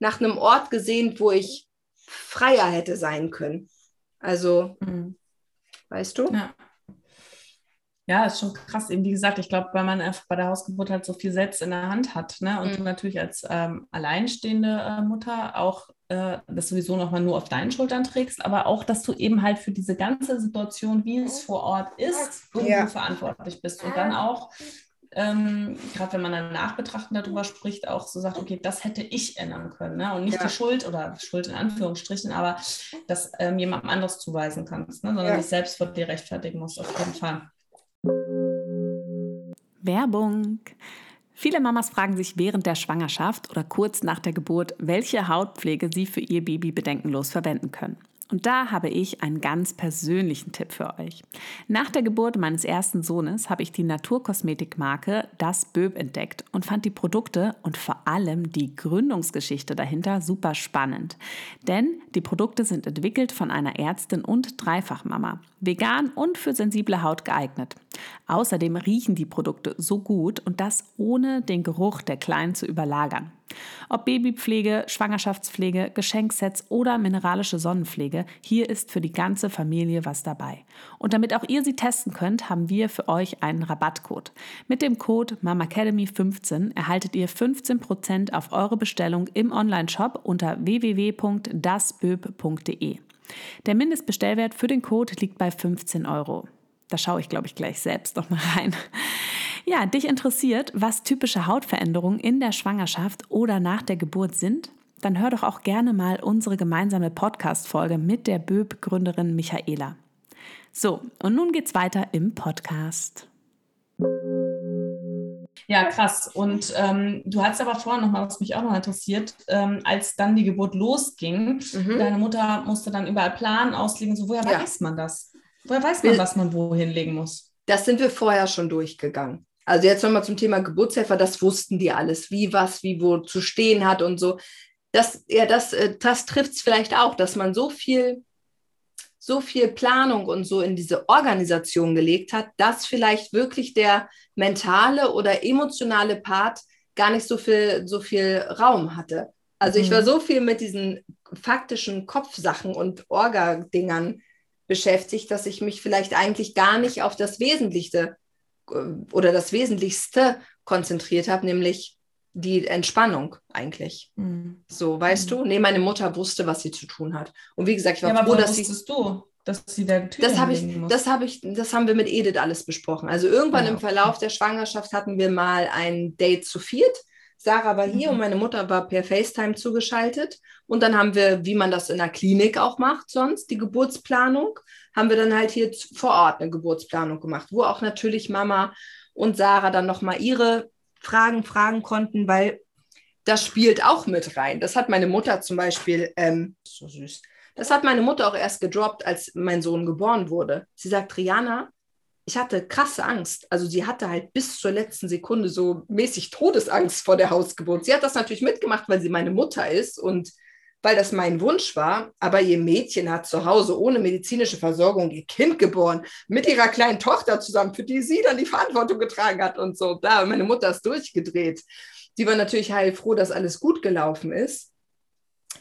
B: nach einem Ort gesehen, wo ich freier hätte sein können. Also,
A: Mhm.
B: weißt du?
A: Ja. Ja, ist schon krass. Eben wie gesagt, ich glaube, weil man einfach bei der Hausgeburt halt so viel selbst in der Hand hat. Ne? Und mhm. du natürlich als ähm, alleinstehende äh, Mutter auch äh, das sowieso nochmal nur auf deinen Schultern trägst, aber auch, dass du eben halt für diese ganze Situation, wie es vor Ort ist, ja. verantwortlich bist. Und dann auch, ähm, gerade wenn man dann nachbetrachten darüber spricht, auch so sagt, okay, das hätte ich ändern können. Ne? Und nicht ja. die Schuld oder Schuld in Anführungsstrichen, aber das ähm, jemandem anderes zuweisen kannst, ne? sondern ja. dich selbst vor dir rechtfertigen musst, auf jeden Fall.
C: Werbung. Viele Mamas fragen sich während der Schwangerschaft oder kurz nach der Geburt, welche Hautpflege sie für ihr Baby bedenkenlos verwenden können. Und da habe ich einen ganz persönlichen Tipp für euch. Nach der Geburt meines ersten Sohnes habe ich die Naturkosmetikmarke Das Böb entdeckt und fand die Produkte und vor allem die Gründungsgeschichte dahinter super spannend. Denn die Produkte sind entwickelt von einer Ärztin und Dreifachmama, vegan und für sensible Haut geeignet. Außerdem riechen die Produkte so gut und das ohne den Geruch der Kleinen zu überlagern. Ob Babypflege, Schwangerschaftspflege, Geschenksets oder mineralische Sonnenpflege, hier ist für die ganze Familie was dabei. Und damit auch ihr sie testen könnt, haben wir für euch einen Rabattcode. Mit dem Code MAMACADEMY15 erhaltet ihr 15% auf eure Bestellung im Onlineshop unter www.dasböb.de. Der Mindestbestellwert für den Code liegt bei 15 Euro. Da schaue ich, glaube ich, gleich selbst noch mal rein. Ja, dich interessiert, was typische Hautveränderungen in der Schwangerschaft oder nach der Geburt sind? Dann hör doch auch gerne mal unsere gemeinsame Podcast-Folge mit der Böb-Gründerin Michaela. So, und nun geht's weiter im Podcast.
A: Ja, krass. Und ähm, du hast aber vorhin noch mal, was mich auch noch interessiert, ähm, als dann die Geburt losging, mhm. deine Mutter musste dann überall Plan auslegen. So, woher ja. weiß man das? Woher weiß man, was man wohin legen muss?
B: Das sind wir vorher schon durchgegangen. Also jetzt nochmal zum Thema Geburtshelfer, das wussten die alles, wie was, wie wo zu stehen hat und so. Das, ja, das, äh, das trifft es vielleicht auch, dass man so viel, so viel Planung und so in diese Organisation gelegt hat, dass vielleicht wirklich der mentale oder emotionale Part gar nicht so viel, so viel Raum hatte. Also mhm. ich war mhm. so viel mit diesen faktischen Kopfsachen und Orga-Dingern beschäftigt, dass ich mich vielleicht eigentlich gar nicht auf das Wesentliche äh, oder das Wesentlichste konzentriert habe, nämlich die Entspannung eigentlich. Mhm. So, weißt mhm. du? Nee, meine Mutter wusste, was sie zu tun hat. Und wie gesagt, ich war ja, froh, dass sie.
A: du, dass sie da
B: Tür das habe ich, muss. das habe ich, das haben wir mit Edith alles besprochen. Also irgendwann ja, im Verlauf der Schwangerschaft hatten wir mal ein Date zu viert Sarah war hier mhm. und meine Mutter war per FaceTime zugeschaltet. Und dann haben wir, wie man das in der Klinik auch macht, sonst die Geburtsplanung, haben wir dann halt hier vor Ort eine Geburtsplanung gemacht, wo auch natürlich Mama und Sarah dann nochmal ihre Fragen fragen konnten, weil das spielt auch mit rein. Das hat meine Mutter zum Beispiel, ähm, so süß, das hat meine Mutter auch erst gedroppt, als mein Sohn geboren wurde. Sie sagt, Rihanna, ich hatte krasse Angst. Also sie hatte halt bis zur letzten Sekunde so mäßig Todesangst vor der Hausgeburt. Sie hat das natürlich mitgemacht, weil sie meine Mutter ist und weil das mein Wunsch war. Aber ihr Mädchen hat zu Hause ohne medizinische Versorgung ihr Kind geboren, mit ihrer kleinen Tochter zusammen, für die sie dann die Verantwortung getragen hat und so. Da, meine Mutter ist durchgedreht. Sie war natürlich heilfroh, dass alles gut gelaufen ist.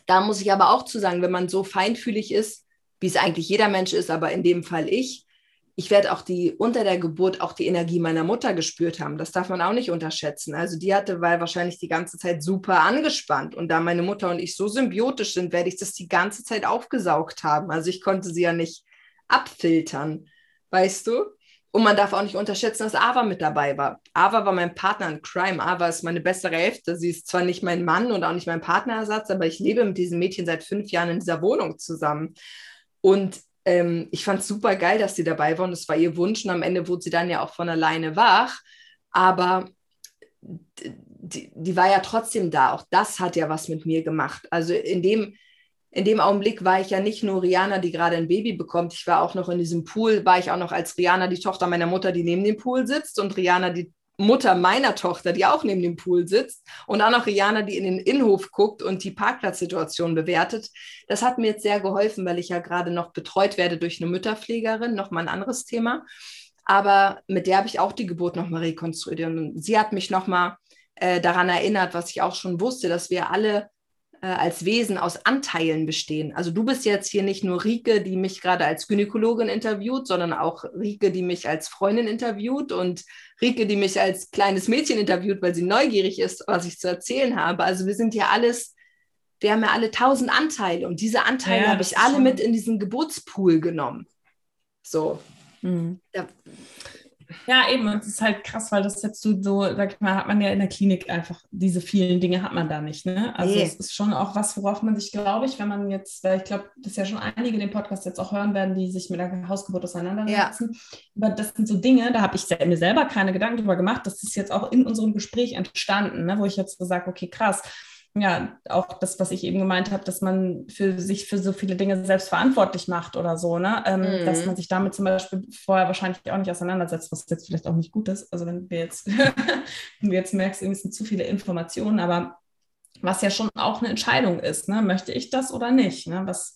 B: Da muss ich aber auch zu sagen, wenn man so feinfühlig ist, wie es eigentlich jeder Mensch ist, aber in dem Fall ich, ich werde auch die unter der Geburt auch die Energie meiner Mutter gespürt haben. Das darf man auch nicht unterschätzen. Also die hatte, weil wahrscheinlich die ganze Zeit super angespannt. Und da meine Mutter und ich so symbiotisch sind, werde ich das die ganze Zeit aufgesaugt haben. Also ich konnte sie ja nicht abfiltern, weißt du? Und man darf auch nicht unterschätzen, dass Ava mit dabei war. Ava war mein Partner in Crime. Ava ist meine bessere Hälfte. Sie ist zwar nicht mein Mann und auch nicht mein Partnerersatz, aber ich lebe mit diesem Mädchen seit fünf Jahren in dieser Wohnung zusammen. Und ähm, ich fand es super geil, dass sie dabei war und es war ihr Wunsch und am Ende wurde sie dann ja auch von alleine wach. Aber die, die war ja trotzdem da. Auch das hat ja was mit mir gemacht. Also in dem, in dem Augenblick war ich ja nicht nur Rihanna, die gerade ein Baby bekommt. Ich war auch noch in diesem Pool, war ich auch noch als Rihanna, die Tochter meiner Mutter, die neben dem Pool sitzt und Rihanna, die Mutter meiner Tochter, die auch neben dem Pool sitzt und auch noch Rihanna, die in den Innenhof guckt und die Parkplatzsituation bewertet. Das hat mir jetzt sehr geholfen, weil ich ja gerade noch betreut werde durch eine Mütterpflegerin, nochmal ein anderes Thema. Aber mit der habe ich auch die Geburt nochmal rekonstruiert. Und sie hat mich nochmal äh, daran erinnert, was ich auch schon wusste, dass wir alle äh, als Wesen aus Anteilen bestehen. Also du bist jetzt hier nicht nur Rike, die mich gerade als Gynäkologin interviewt, sondern auch Rike, die mich als Freundin interviewt und Rike, die mich als kleines Mädchen interviewt, weil sie neugierig ist, was ich zu erzählen habe. Also wir sind ja alles, wir haben ja alle tausend Anteile und diese Anteile ja, habe ich alle mit in diesen Geburtspool genommen. So. Mhm. Da,
A: ja, eben, es ist halt krass, weil das jetzt so, so, sag ich mal, hat man ja in der Klinik einfach diese vielen Dinge hat man da nicht. Ne? Also nee. es ist schon auch was, worauf man sich, glaube ich, wenn man jetzt, weil ich glaube, dass ja schon einige den Podcast jetzt auch hören werden, die sich mit der Hausgeburt auseinandersetzen. Ja. Aber das sind so Dinge, da habe ich mir selber keine Gedanken drüber gemacht. Das ist jetzt auch in unserem Gespräch entstanden, ne? wo ich jetzt so sage, okay, krass ja, auch das, was ich eben gemeint habe, dass man für sich für so viele Dinge selbst verantwortlich macht oder so, ne? Ähm, mhm. Dass man sich damit zum Beispiel vorher wahrscheinlich auch nicht auseinandersetzt, was jetzt vielleicht auch nicht gut ist. Also wenn wir jetzt, wenn du jetzt merkst, irgendwie sind zu viele Informationen, aber was ja schon auch eine Entscheidung ist, ne? Möchte ich das oder nicht? Ne? Was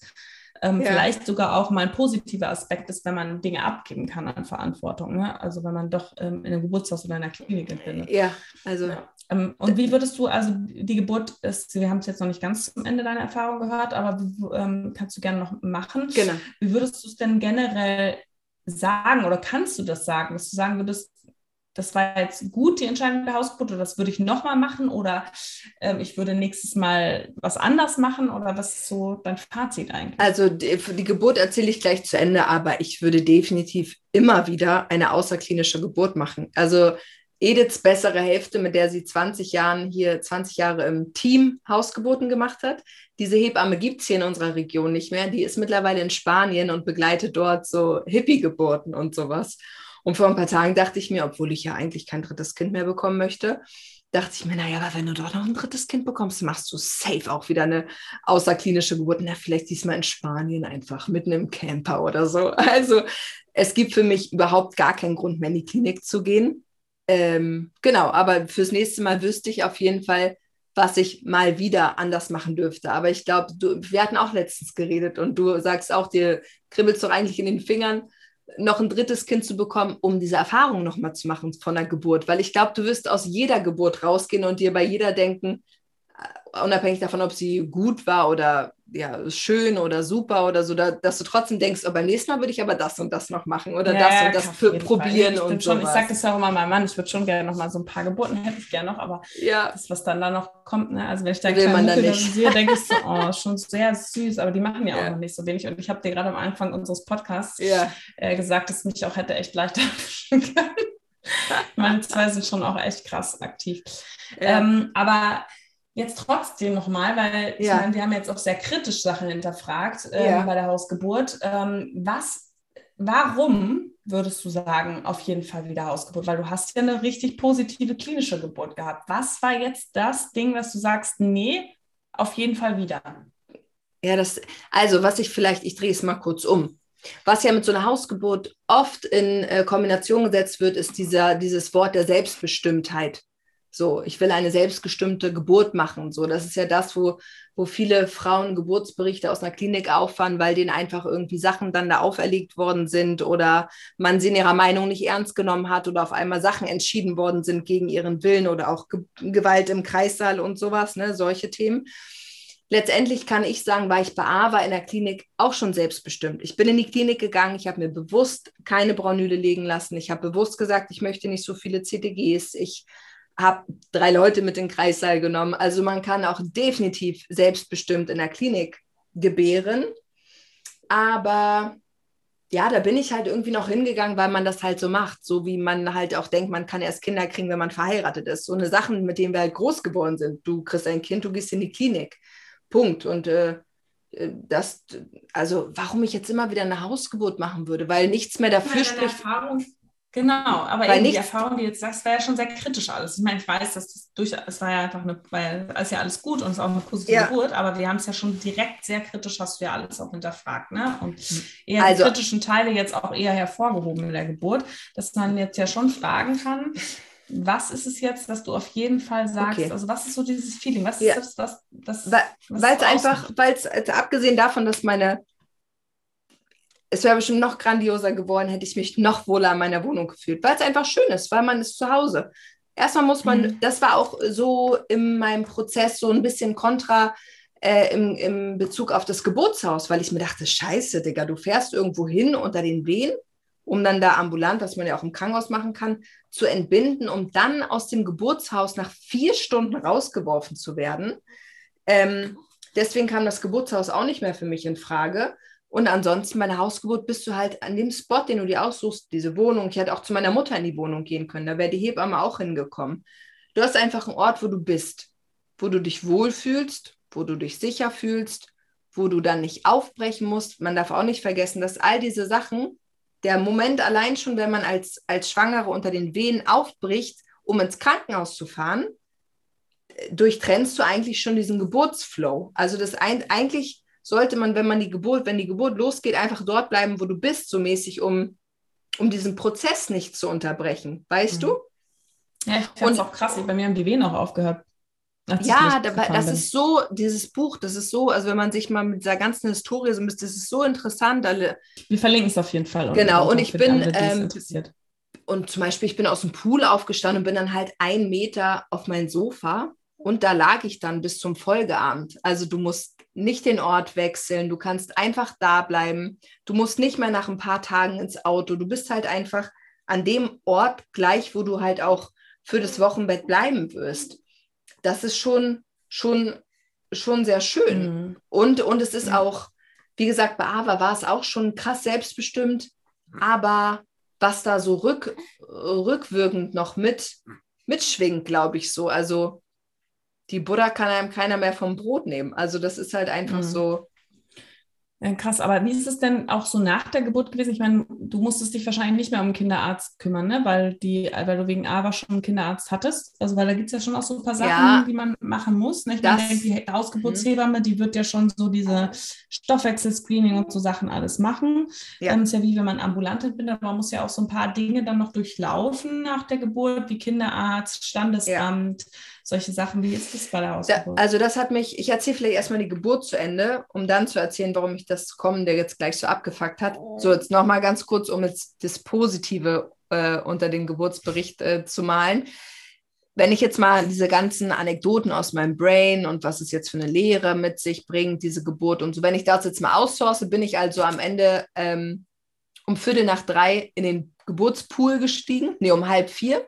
A: ähm, ja. vielleicht sogar auch mal ein positiver Aspekt ist, wenn man Dinge abgeben kann an Verantwortung. Ne? Also wenn man doch ähm, in einem Geburtshaus oder in einer Klinik
B: findet. Ja, also. Ja.
A: Ähm, und wie würdest du, also die Geburt ist, wir haben es jetzt noch nicht ganz zum Ende deiner Erfahrung gehört, aber ähm, kannst du gerne noch machen.
B: Genau.
A: Wie würdest du es denn generell sagen oder kannst du das sagen, dass du sagen würdest, das war jetzt gut, die Entscheidung der Hausgeburt, oder das würde ich nochmal machen oder ähm, ich würde nächstes Mal was anders machen oder was ist so dein Fazit eigentlich?
B: Also die, die Geburt erzähle ich gleich zu Ende, aber ich würde definitiv immer wieder eine außerklinische Geburt machen. Also Ediths bessere Hälfte, mit der sie 20 Jahren hier, 20 Jahre im Team Hausgeburten gemacht hat. Diese Hebamme gibt es hier in unserer Region nicht mehr. Die ist mittlerweile in Spanien und begleitet dort so Hippie-Geburten und sowas. Und vor ein paar Tagen dachte ich mir, obwohl ich ja eigentlich kein drittes Kind mehr bekommen möchte, dachte ich mir, naja, aber wenn du doch noch ein drittes Kind bekommst, machst du safe auch wieder eine außerklinische Geburt. Na, vielleicht diesmal in Spanien einfach, mitten im Camper oder so. Also es gibt für mich überhaupt gar keinen Grund mehr in die Klinik zu gehen. Ähm, genau, aber fürs nächste Mal wüsste ich auf jeden Fall, was ich mal wieder anders machen dürfte. Aber ich glaube, wir hatten auch letztens geredet und du sagst auch, dir kribbelt es doch eigentlich in den Fingern noch ein drittes Kind zu bekommen, um diese Erfahrung nochmal zu machen von der Geburt. Weil ich glaube, du wirst aus jeder Geburt rausgehen und dir bei jeder denken, unabhängig davon, ob sie gut war oder ja, schön oder super oder so, da, dass du trotzdem denkst, oh, beim nächsten Mal würde ich aber das und das noch machen oder ja, das und das für, probieren
A: ich
B: und
A: so. Ich sage das ja auch immer meinem Mann, ich würde schon gerne noch mal so ein paar Geburten hätte ich gerne noch, aber
B: ja.
A: das, was dann da noch kommt, ne? also wenn ich da kleine sehe, denke ich so, oh, schon sehr süß, aber die machen ja, ja. auch noch nicht so wenig und ich habe dir gerade am Anfang unseres Podcasts äh, gesagt, dass mich auch hätte echt leichter können. Meine zwei sind schon auch echt krass aktiv. Ähm, aber Jetzt trotzdem nochmal, weil ja. ich meine, wir haben jetzt auch sehr kritisch Sachen hinterfragt ähm, ja. bei der Hausgeburt. Ähm, was, warum würdest du sagen, auf jeden Fall wieder Hausgeburt? Weil du hast ja eine richtig positive klinische Geburt gehabt. Was war jetzt das Ding, was du sagst, nee, auf jeden Fall wieder?
B: Ja, das, also was ich vielleicht, ich drehe es mal kurz um. Was ja mit so einer Hausgeburt oft in äh, Kombination gesetzt wird, ist dieser, dieses Wort der Selbstbestimmtheit. So, ich will eine selbstbestimmte Geburt machen. So, das ist ja das, wo, wo viele Frauen Geburtsberichte aus einer Klinik auffahren, weil denen einfach irgendwie Sachen dann da auferlegt worden sind oder man sie in ihrer Meinung nicht ernst genommen hat oder auf einmal Sachen entschieden worden sind gegen ihren Willen oder auch Ge Gewalt im Kreissaal und sowas, ne, solche Themen. Letztendlich kann ich sagen, war ich bei AWA in der Klinik auch schon selbstbestimmt. Ich bin in die Klinik gegangen, ich habe mir bewusst keine Braunüle legen lassen. Ich habe bewusst gesagt, ich möchte nicht so viele CTGs. Ich habe drei Leute mit in den Kreissaal genommen. Also man kann auch definitiv selbstbestimmt in der Klinik gebären. Aber ja, da bin ich halt irgendwie noch hingegangen, weil man das halt so macht. So wie man halt auch denkt, man kann erst Kinder kriegen, wenn man verheiratet ist. So eine Sachen, mit denen wir halt groß geworden sind. Du kriegst ein Kind, du gehst in die Klinik. Punkt. Und äh, das, also warum ich jetzt immer wieder eine Hausgeburt machen würde, weil nichts mehr dafür spricht.
A: Erfahrung Genau, aber eben die Erfahrung, die jetzt sagst, war ja schon sehr kritisch alles. Ich meine, ich weiß, dass das durch, es war ja einfach eine, weil es ja alles gut und es ist auch eine positive ja. Geburt, aber wir haben es ja schon direkt sehr kritisch, hast du ja alles auch hinterfragt, ne? Und eher also, die kritischen Teile jetzt auch eher hervorgehoben in der Geburt, dass man jetzt ja schon fragen kann, was ist es jetzt, was du auf jeden Fall sagst? Okay. Also was ist so dieses Feeling? Was ja. ist das, das, das
B: Weil es einfach, weil es also abgesehen davon, dass meine es wäre bestimmt noch grandioser geworden, hätte ich mich noch wohler in meiner Wohnung gefühlt, weil es einfach schön ist, weil man ist zu Hause. Erstmal muss man, mhm. das war auch so in meinem Prozess so ein bisschen kontra. äh, im, im Bezug auf das Geburtshaus, weil ich mir dachte, scheiße, Digga, du fährst irgendwo hin unter den Wehen, um dann da ambulant, was man ja auch im Krankenhaus machen kann, zu entbinden, um dann aus dem Geburtshaus nach vier Stunden rausgeworfen zu werden. Ähm, deswegen kam das Geburtshaus auch nicht mehr für mich in Frage. Und ansonsten, meine Hausgeburt bist du halt an dem Spot, den du dir aussuchst, diese Wohnung. Ich hätte auch zu meiner Mutter in die Wohnung gehen können. Da wäre die Hebamme auch hingekommen. Du hast einfach einen Ort, wo du bist, wo du dich wohlfühlst, wo du dich sicher fühlst, wo du dann nicht aufbrechen musst. Man darf auch nicht vergessen, dass all diese Sachen, der Moment allein schon, wenn man als, als Schwangere unter den Wehen aufbricht, um ins Krankenhaus zu fahren, durchtrennst du eigentlich schon diesen Geburtsflow. Also das ein, eigentlich sollte man, wenn man die Geburt, wenn die Geburt losgeht, einfach dort bleiben, wo du bist, so mäßig, um, um diesen Prozess nicht zu unterbrechen. Weißt mhm. du?
A: Ja, ich finde es auch krass. Bei mir haben die Wehen auch aufgehört.
B: Ja, da, das bin. ist so, dieses Buch, das ist so, also wenn man sich mal mit dieser ganzen Historie so das ist so interessant. Alle,
A: Wir verlinken es auf jeden Fall.
B: Genau, und ich bin, andere, ähm, und zum Beispiel, ich bin aus dem Pool aufgestanden und bin dann halt einen Meter auf mein Sofa und da lag ich dann bis zum Folgeabend. Also du musst nicht den Ort wechseln, du kannst einfach da bleiben, du musst nicht mehr nach ein paar Tagen ins Auto, du bist halt einfach an dem Ort gleich, wo du halt auch für das Wochenbett bleiben wirst das ist schon, schon, schon sehr schön. Mhm. Und, und es ist auch, wie gesagt, bei Ava war es auch schon krass selbstbestimmt, aber was da so rück, rückwirkend noch mit, mitschwingt, glaube ich so. Also die Buddha kann einem keiner mehr vom Brot nehmen. Also das ist halt einfach mhm. so,
A: ja, krass, aber wie ist es denn auch so nach der Geburt gewesen? Ich meine, du musstest dich wahrscheinlich nicht mehr um einen Kinderarzt kümmern, ne? weil, die, weil du wegen AWA schon einen Kinderarzt hattest. Also, weil da gibt es ja schon auch so ein paar Sachen, ja, die man machen muss. Ne? Ich das, meine, die Hausgeburtshebamme, die wird ja schon so diese Stoffwechselscreening und so Sachen alles machen. Ja. Dann ist ja wie wenn man ambulant entbindet, man muss ja auch so ein paar Dinge dann noch durchlaufen nach der Geburt, wie Kinderarzt, Standesamt. Ja solche Sachen. Wie ist das bei der Ausgeburt?
B: Da, also das hat mich, ich erzähle vielleicht erstmal die Geburt zu Ende, um dann zu erzählen, warum ich das Kommen, der jetzt gleich so abgefuckt hat. So, jetzt nochmal ganz kurz, um jetzt das Positive äh, unter den Geburtsbericht äh, zu malen. Wenn ich jetzt mal diese ganzen Anekdoten aus meinem Brain und was es jetzt für eine Lehre mit sich bringt, diese Geburt und so, wenn ich das jetzt mal aussource, bin ich also am Ende ähm, um Viertel nach drei in den Geburtspool gestiegen, nee, um halb vier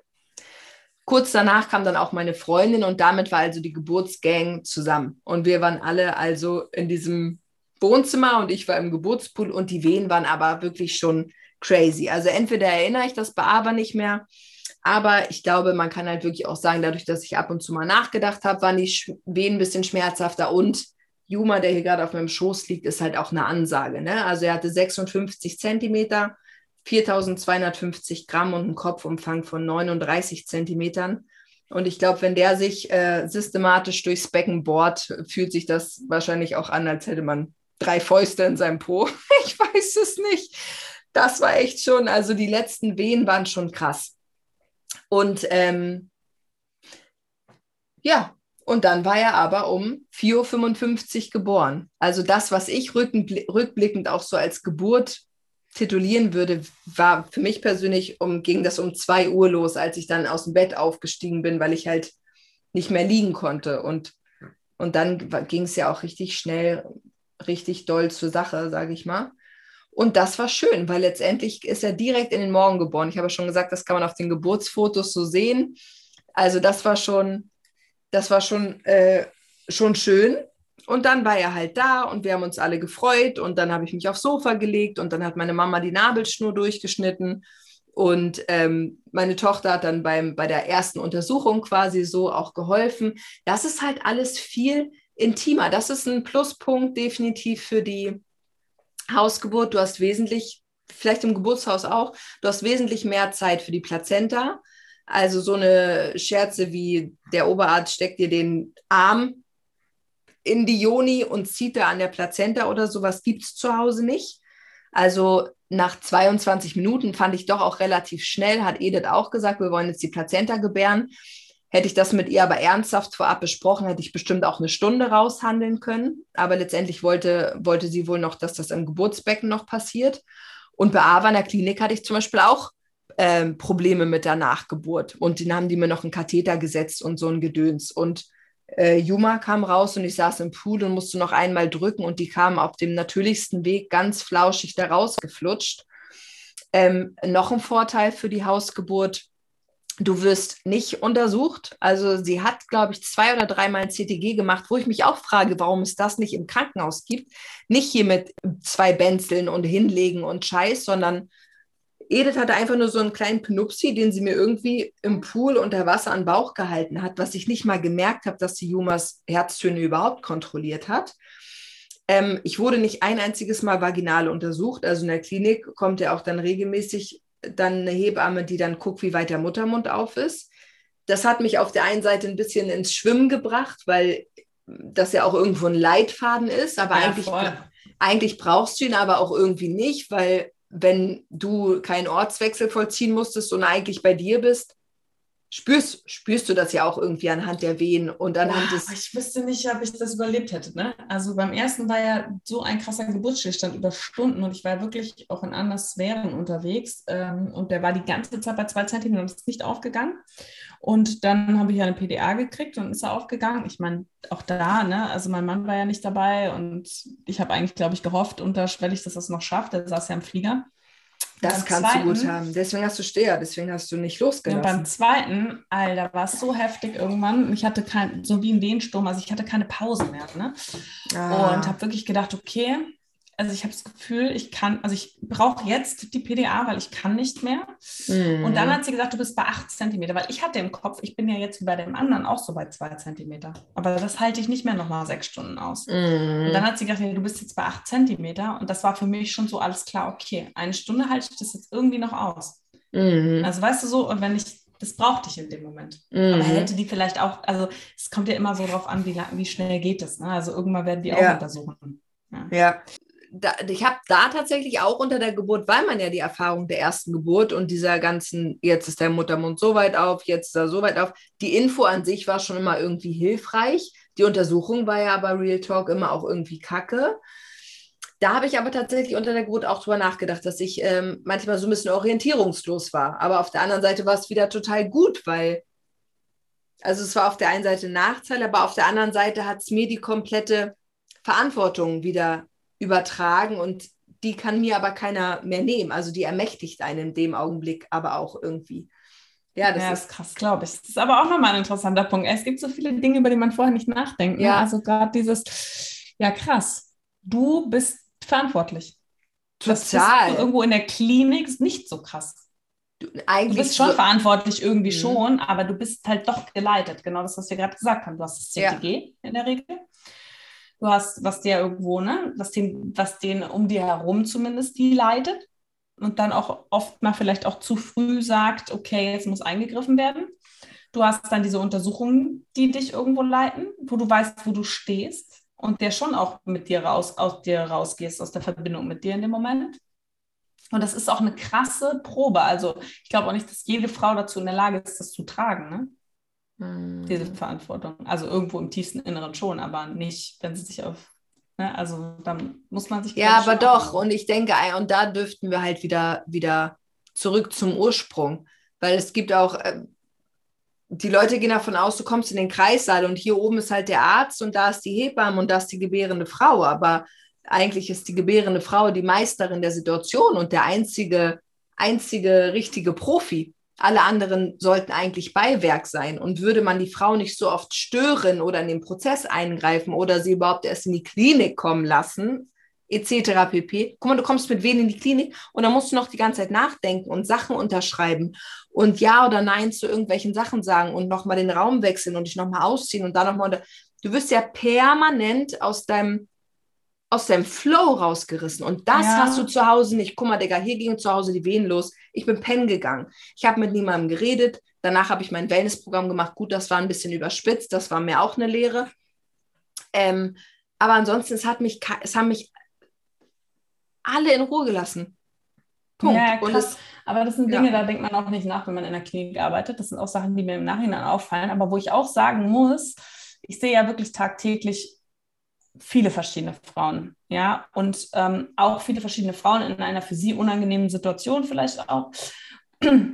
B: Kurz danach kam dann auch meine Freundin und damit war also die Geburtsgang zusammen. Und wir waren alle also in diesem Wohnzimmer und ich war im Geburtspool und die Wehen waren aber wirklich schon crazy. Also entweder erinnere ich das bei aber nicht mehr, aber ich glaube, man kann halt wirklich auch sagen, dadurch, dass ich ab und zu mal nachgedacht habe, waren die Wehen ein bisschen schmerzhafter und Juma, der hier gerade auf meinem Schoß liegt, ist halt auch eine Ansage. Ne? Also er hatte 56 Zentimeter 4250 Gramm und einen Kopfumfang von 39 Zentimetern. Und ich glaube, wenn der sich äh, systematisch durchs Becken bohrt, fühlt sich das wahrscheinlich auch an, als hätte man drei Fäuste in seinem Po. ich weiß es nicht. Das war echt schon, also die letzten Wehen waren schon krass. Und ähm, ja, und dann war er aber um 4.55 Uhr geboren. Also das, was ich rückblickend auch so als Geburt titulieren würde, war für mich persönlich, um, ging das um zwei Uhr los, als ich dann aus dem Bett aufgestiegen bin, weil ich halt nicht mehr liegen konnte. Und, und dann ging es ja auch richtig schnell, richtig doll zur Sache, sage ich mal. Und das war schön, weil letztendlich ist er direkt in den Morgen geboren. Ich habe schon gesagt, das kann man auf den Geburtsfotos so sehen. Also das war schon, das war schon, äh, schon schön. Und dann war er halt da und wir haben uns alle gefreut und dann habe ich mich aufs Sofa gelegt und dann hat meine Mama die Nabelschnur durchgeschnitten und ähm, meine Tochter hat dann beim, bei der ersten Untersuchung quasi so auch geholfen. Das ist halt alles viel intimer. Das ist ein Pluspunkt definitiv für die Hausgeburt. Du hast wesentlich, vielleicht im Geburtshaus auch, du hast wesentlich mehr Zeit für die Plazenta. Also so eine Scherze wie der Oberarzt steckt dir den Arm in die Joni und zieht da an der Plazenta oder sowas gibt es zu Hause nicht. Also nach 22 Minuten fand ich doch auch relativ schnell, hat Edith auch gesagt, wir wollen jetzt die Plazenta gebären. Hätte ich das mit ihr aber ernsthaft vorab besprochen, hätte ich bestimmt auch eine Stunde raushandeln können. Aber letztendlich wollte, wollte sie wohl noch, dass das im Geburtsbecken noch passiert. Und bei Ava in der Klinik hatte ich zum Beispiel auch ähm, Probleme mit der Nachgeburt. Und dann haben die mir noch einen Katheter gesetzt und so ein Gedöns. Und äh, Juma kam raus und ich saß im Pool und musste noch einmal drücken und die kam auf dem natürlichsten Weg ganz flauschig da rausgeflutscht. Ähm, noch ein Vorteil für die Hausgeburt. Du wirst nicht untersucht. Also sie hat, glaube ich, zwei oder dreimal ein CTG gemacht, wo ich mich auch frage, warum es das nicht im Krankenhaus gibt. Nicht hier mit zwei Benzeln und hinlegen und Scheiß, sondern Edith hatte einfach nur so einen kleinen Penupsi, den sie mir irgendwie im Pool unter Wasser an Bauch gehalten hat, was ich nicht mal gemerkt habe, dass die Jumas Herztöne überhaupt kontrolliert hat. Ähm, ich wurde nicht ein einziges Mal vaginal untersucht. Also in der Klinik kommt ja auch dann regelmäßig dann eine Hebamme, die dann guckt, wie weit der Muttermund auf ist. Das hat mich auf der einen Seite ein bisschen ins Schwimmen gebracht, weil das ja auch irgendwo ein Leitfaden ist. Aber ja, eigentlich, eigentlich brauchst du ihn aber auch irgendwie nicht, weil wenn du keinen Ortswechsel vollziehen musstest und eigentlich bei dir bist, spürst, spürst du das ja auch irgendwie anhand der Wehen und anhand
A: des. Ich wüsste nicht, ob ich das überlebt hätte. Ne? Also beim ersten war ja so ein krasser Geburtsstillstand über Stunden und ich war wirklich auch in anderen Sphären unterwegs ähm, und der war die ganze Zeit bei zwei Zentimetern und ist nicht aufgegangen. Und dann habe ich ja eine PDA gekriegt und ist er aufgegangen. Ich meine, auch da, ne, also mein Mann war ja nicht dabei und ich habe eigentlich, glaube ich, gehofft unterschwellig, dass er es noch schafft. Der saß ja im Flieger.
B: Das kannst zweiten, du gut haben. Deswegen hast du Steher, deswegen hast du nicht losgelassen.
A: Ja, beim zweiten, Alter, war es so heftig irgendwann. Ich hatte kein, so wie ein Wehensturm, also ich hatte keine Pause mehr. Ne? Ah. Und habe wirklich gedacht, okay, also ich habe das Gefühl, ich kann, also ich brauche jetzt die PDA, weil ich kann nicht mehr. Mhm. Und dann hat sie gesagt, du bist bei 8 cm, weil ich hatte im Kopf, ich bin ja jetzt wie bei dem anderen auch so bei 2 cm. Aber das halte ich nicht mehr nochmal sechs Stunden aus. Mhm. Und dann hat sie gesagt, ja, du bist jetzt bei 8 cm. Und das war für mich schon so alles klar, okay, eine Stunde halte ich das jetzt irgendwie noch aus. Mhm. Also weißt du so, und wenn ich das brauchte ich in dem Moment. Mhm. Aber hätte die vielleicht auch, also es kommt ja immer so drauf an, wie, wie schnell geht es. Ne? Also irgendwann werden die auch ja. untersuchen.
B: Ja. ja da, ich habe da tatsächlich auch unter der Geburt, weil man ja die Erfahrung der ersten Geburt und dieser ganzen, jetzt ist der Muttermund so weit auf, jetzt ist er so weit auf, die Info an sich war schon immer irgendwie hilfreich. Die Untersuchung war ja aber Real Talk immer auch irgendwie kacke. Da habe ich aber tatsächlich unter der Geburt auch drüber nachgedacht, dass ich ähm, manchmal so ein bisschen orientierungslos war. Aber auf der anderen Seite war es wieder total gut, weil, also es war auf der einen Seite Nachteil, aber auf der anderen Seite hat es mir die komplette Verantwortung wieder übertragen und die kann mir aber keiner mehr nehmen. Also die ermächtigt einen in dem Augenblick aber auch irgendwie.
A: Ja, das ja, ist krass, glaube ich. Das ist aber auch nochmal ein interessanter Punkt. Es gibt so viele Dinge, über die man vorher nicht nachdenkt. Ja. Also gerade dieses, ja krass, du bist verantwortlich.
B: Total.
A: irgendwo in der Klinik ist nicht so krass. Du, du bist schon so verantwortlich irgendwie mhm. schon, aber du bist halt doch geleitet. Genau das, was wir gerade gesagt haben. Du hast das CTG ja. in der Regel du hast, was der irgendwo, ne, was den, was den um dir herum zumindest die leitet und dann auch oft mal vielleicht auch zu früh sagt, okay, jetzt muss eingegriffen werden. Du hast dann diese Untersuchungen, die dich irgendwo leiten, wo du weißt, wo du stehst und der schon auch mit dir raus, aus dir rausgehst, aus der Verbindung mit dir in dem Moment. Und das ist auch eine krasse Probe. Also ich glaube auch nicht, dass jede Frau dazu in der Lage ist, das zu tragen. Ne? Diese hm. Verantwortung. Also irgendwo im tiefsten Inneren schon, aber nicht, wenn sie sich auf, ne, also dann muss man sich.
B: Ja, aber doch, und ich denke, und da dürften wir halt wieder, wieder zurück zum Ursprung, weil es gibt auch, äh, die Leute gehen davon aus, du kommst in den Kreissaal und hier oben ist halt der Arzt und da ist die Hebamme und da ist die gebärende Frau, aber eigentlich ist die gebärende Frau die Meisterin der Situation und der einzige, einzige richtige Profi. Alle anderen sollten eigentlich Beiwerk sein. Und würde man die Frau nicht so oft stören oder in den Prozess eingreifen oder sie überhaupt erst in die Klinik kommen lassen, etc. pp. Guck mal, du kommst mit wen in die Klinik und dann musst du noch die ganze Zeit nachdenken und Sachen unterschreiben und Ja oder Nein zu irgendwelchen Sachen sagen und nochmal den Raum wechseln und dich nochmal ausziehen und dann nochmal. Du wirst ja permanent aus deinem aus deinem Flow rausgerissen. Und das ja. hast du zu Hause nicht. Guck mal, Digga, hier ging zu Hause die Wehen los. Ich bin pennen gegangen. Ich habe mit niemandem geredet. Danach habe ich mein Wellnessprogramm gemacht. Gut, das war ein bisschen überspitzt. Das war mir auch eine Lehre. Ähm, aber ansonsten, es, hat mich, es haben mich alle in Ruhe gelassen.
A: Punkt. Ja, krass. Es, aber das sind Dinge, ja. da denkt man auch nicht nach, wenn man in der Klinik arbeitet. Das sind auch Sachen, die mir im Nachhinein auffallen. Aber wo ich auch sagen muss, ich sehe ja wirklich tagtäglich viele verschiedene Frauen, ja, und ähm, auch viele verschiedene Frauen in einer für sie unangenehmen Situation vielleicht auch.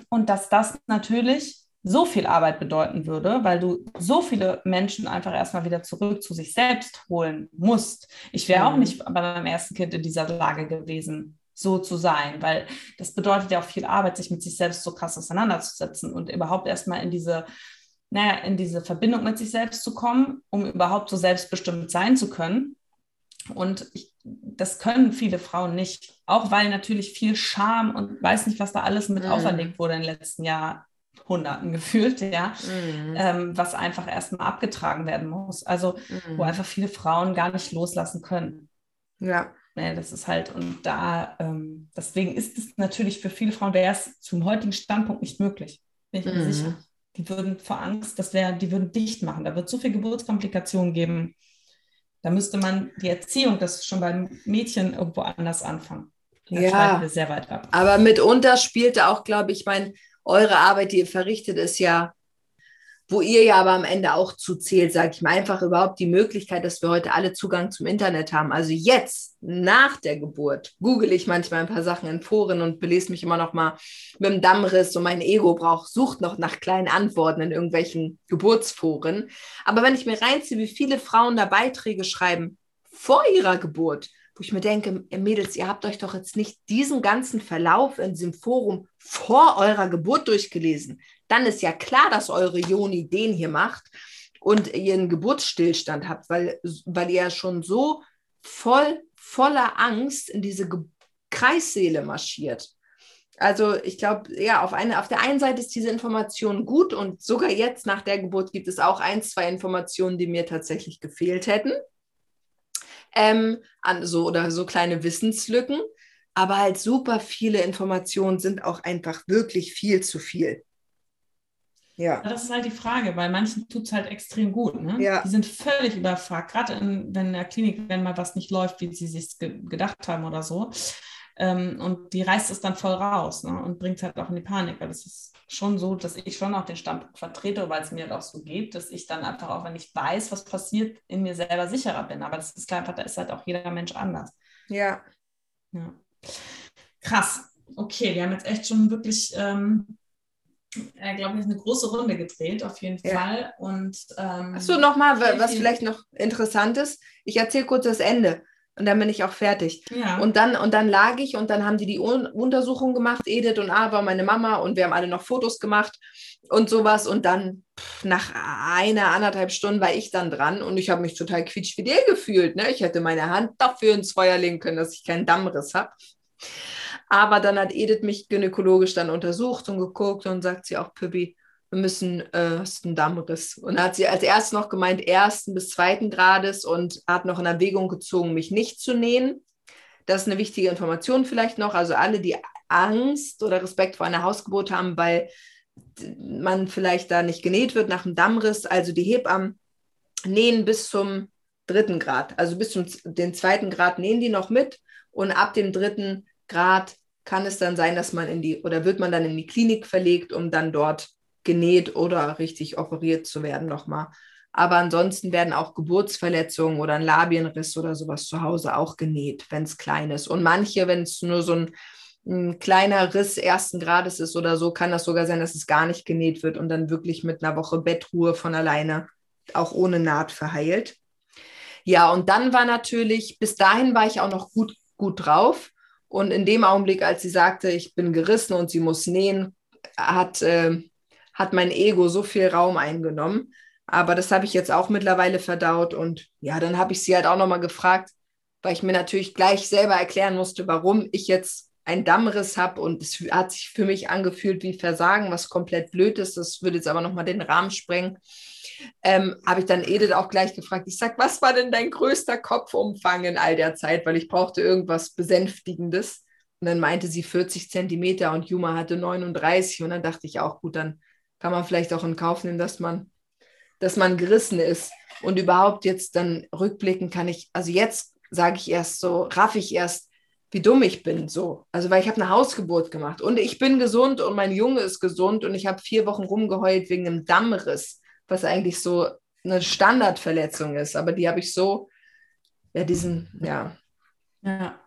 A: Und dass das natürlich so viel Arbeit bedeuten würde, weil du so viele Menschen einfach erstmal wieder zurück zu sich selbst holen musst. Ich wäre mhm. auch nicht bei meinem ersten Kind in dieser Lage gewesen, so zu sein, weil das bedeutet ja auch viel Arbeit, sich mit sich selbst so krass auseinanderzusetzen und überhaupt erstmal in diese, naja, in diese Verbindung mit sich selbst zu kommen, um überhaupt so selbstbestimmt sein zu können. Und ich, das können viele Frauen nicht, auch weil natürlich viel Scham und weiß nicht, was da alles mit mhm. auferlegt wurde in den letzten Jahrhunderten gefühlt, ja, mhm. ähm, was einfach erstmal abgetragen werden muss. Also, mhm. wo einfach viele Frauen gar nicht loslassen können. Ja. Ja, das ist halt, und da, ähm, deswegen ist es natürlich für viele Frauen, wäre es zum heutigen Standpunkt nicht möglich. Bin ich mir mhm. sicher. Die würden vor Angst, das wäre, die würden dicht machen. Da wird so viel Geburtskomplikationen geben. Da müsste man die Erziehung, das schon beim Mädchen irgendwo anders anfangen.
B: Da ja, wir sehr weit ab. Aber mitunter spielte auch, glaube ich, mein, eure Arbeit, die ihr verrichtet, ist ja wo ihr ja aber am Ende auch zuzählt, sage ich mal, einfach überhaupt die Möglichkeit, dass wir heute alle Zugang zum Internet haben. Also jetzt, nach der Geburt, google ich manchmal ein paar Sachen in Foren und belese mich immer noch mal mit dem Dammriss und mein Ego braucht, sucht noch nach kleinen Antworten in irgendwelchen Geburtsforen. Aber wenn ich mir reinziehe, wie viele Frauen da Beiträge schreiben vor ihrer Geburt, wo ich mir denke, Mädels, ihr habt euch doch jetzt nicht diesen ganzen Verlauf in diesem Forum vor eurer Geburt durchgelesen dann ist ja klar, dass eure Joni den hier macht und ihr einen Geburtsstillstand habt, weil, weil ihr ja schon so voll, voller Angst in diese Ge Kreisseele marschiert. Also ich glaube, ja, auf, eine, auf der einen Seite ist diese Information gut und sogar jetzt nach der Geburt gibt es auch ein, zwei Informationen, die mir tatsächlich gefehlt hätten. Ähm, an so oder so kleine Wissenslücken. Aber halt super viele Informationen sind auch einfach wirklich viel zu viel.
A: Ja. Das ist halt die Frage, weil manchen tut es halt extrem gut. Ne? Ja. Die sind völlig überfragt, gerade wenn in der Klinik, wenn mal was nicht läuft, wie sie sich ge gedacht haben oder so. Ähm, und die reißt es dann voll raus ne? und bringt es halt auch in die Panik, weil es ist schon so, dass ich schon auch den Standpunkt vertrete, weil es mir halt auch so geht, dass ich dann einfach auch, wenn ich weiß, was passiert, in mir selber sicherer bin. Aber das ist klar, einfach, da ist halt auch jeder Mensch anders. Ja. ja. Krass. Okay, wir haben jetzt echt schon wirklich ähm, äh, glaube ich, eine große Runde gedreht, auf jeden ja. Fall. Und, ähm,
B: Achso, nochmal, was vielleicht noch interessant ist. Ich erzähle kurz das Ende und dann bin ich auch fertig. Ja. Und, dann, und dann lag ich und dann haben die die Un Untersuchung gemacht, Edith und Ava, meine Mama, und wir haben alle noch Fotos gemacht und sowas. Und dann pff, nach einer, anderthalb Stunden war ich dann dran und ich habe mich total quietschfidel gefühlt. Ne? Ich hätte meine Hand dafür ins Feuer legen können, dass ich keinen Dammriss habe. Aber dann hat Edith mich gynäkologisch dann untersucht und geguckt und sagt sie auch, Pippi, wir müssen, äh, hast einen Dammriss. Und hat sie als erstes noch gemeint, ersten bis zweiten Grades und hat noch in Erwägung gezogen, mich nicht zu nähen. Das ist eine wichtige Information vielleicht noch. Also alle, die Angst oder Respekt vor einer Hausgeburt haben, weil man vielleicht da nicht genäht wird nach dem Dammriss. Also die Hebammen nähen bis zum dritten Grad. Also bis zum den zweiten Grad nähen die noch mit und ab dem dritten Grad kann es dann sein, dass man in die oder wird man dann in die Klinik verlegt, um dann dort genäht oder richtig operiert zu werden nochmal. Aber ansonsten werden auch Geburtsverletzungen oder ein Labienriss oder sowas zu Hause auch genäht, wenn es klein ist. Und manche, wenn es nur so ein, ein, kleiner Riss ersten Grades ist oder so, kann das sogar sein, dass es gar nicht genäht wird und dann wirklich mit einer Woche Bettruhe von alleine auch ohne Naht verheilt. Ja, und dann war natürlich, bis dahin war ich auch noch gut, gut drauf. Und in dem Augenblick, als sie sagte, ich bin gerissen und sie muss nähen, hat, äh, hat mein Ego so viel Raum eingenommen. Aber das habe ich jetzt auch mittlerweile verdaut. Und ja, dann habe ich sie halt auch nochmal gefragt, weil ich mir natürlich gleich selber erklären musste, warum ich jetzt einen Dammriss habe. Und es hat sich für mich angefühlt wie Versagen, was komplett blöd ist. Das würde jetzt aber nochmal den Rahmen sprengen ähm, habe ich dann Edith auch gleich gefragt. Ich sage, was war denn dein größter Kopfumfang in all der Zeit? Weil ich brauchte irgendwas Besänftigendes. Und dann meinte sie 40 Zentimeter und Juma hatte 39. Und dann dachte ich auch, gut, dann kann man vielleicht auch in Kauf nehmen, dass man, dass man gerissen ist. Und überhaupt jetzt dann rückblicken kann ich, also jetzt sage ich erst so, raff ich erst, wie dumm ich bin, so. Also, weil ich habe eine Hausgeburt gemacht und ich bin gesund und mein Junge ist gesund und ich habe vier Wochen rumgeheult wegen einem Dammriss was eigentlich so eine Standardverletzung ist. Aber die habe ich so, ja, diesen, ja.
A: Ja.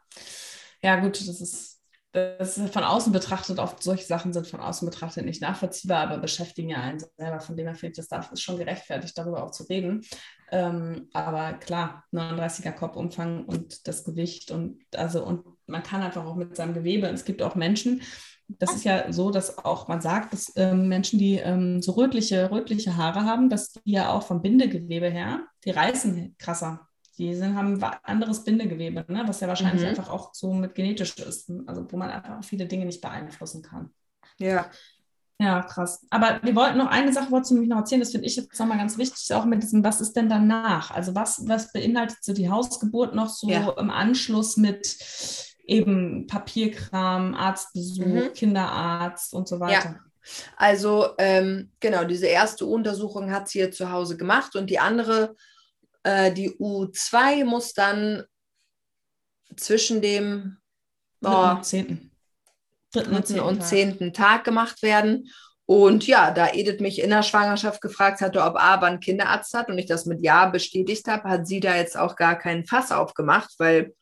A: Ja, gut, das ist das ist von außen betrachtet, oft solche Sachen sind von außen betrachtet nicht nachvollziehbar, aber beschäftigen ja einen selber. Von dem her finde ich, das darf, ist schon gerechtfertigt, darüber auch zu reden. Ähm, aber klar, 39er Kopfumfang und das Gewicht und also und man kann einfach auch mit seinem Gewebe, es gibt auch Menschen, das ist ja so, dass auch man sagt, dass ähm, Menschen, die ähm, so rötliche, rötliche Haare haben, dass die ja auch vom Bindegewebe her, die reißen krasser. Die sind, haben ein anderes Bindegewebe, ne? was ja wahrscheinlich mhm. einfach auch so mit genetisch ist. Also wo man einfach viele Dinge nicht beeinflussen kann.
B: Ja.
A: Ja, krass. Aber wir wollten noch eine Sache, wolltest du nämlich noch erzählen, das finde ich jetzt nochmal ganz wichtig, auch mit diesem, was ist denn danach? Also was, was beinhaltet so die Hausgeburt noch so ja. im Anschluss mit eben Papierkram, Arztbesuch, mhm. Kinderarzt und so weiter? Ja.
B: Also ähm, genau, diese erste Untersuchung hat sie hier zu Hause gemacht und die andere, äh, die U2 muss dann zwischen dem
A: oh, und 10
B: dritten und zehnten Tag gemacht werden. Und ja, da Edith mich in der Schwangerschaft gefragt hatte, ob Ava einen Kinderarzt hat und ich das mit Ja bestätigt habe, hat sie da jetzt auch gar keinen Fass aufgemacht, weil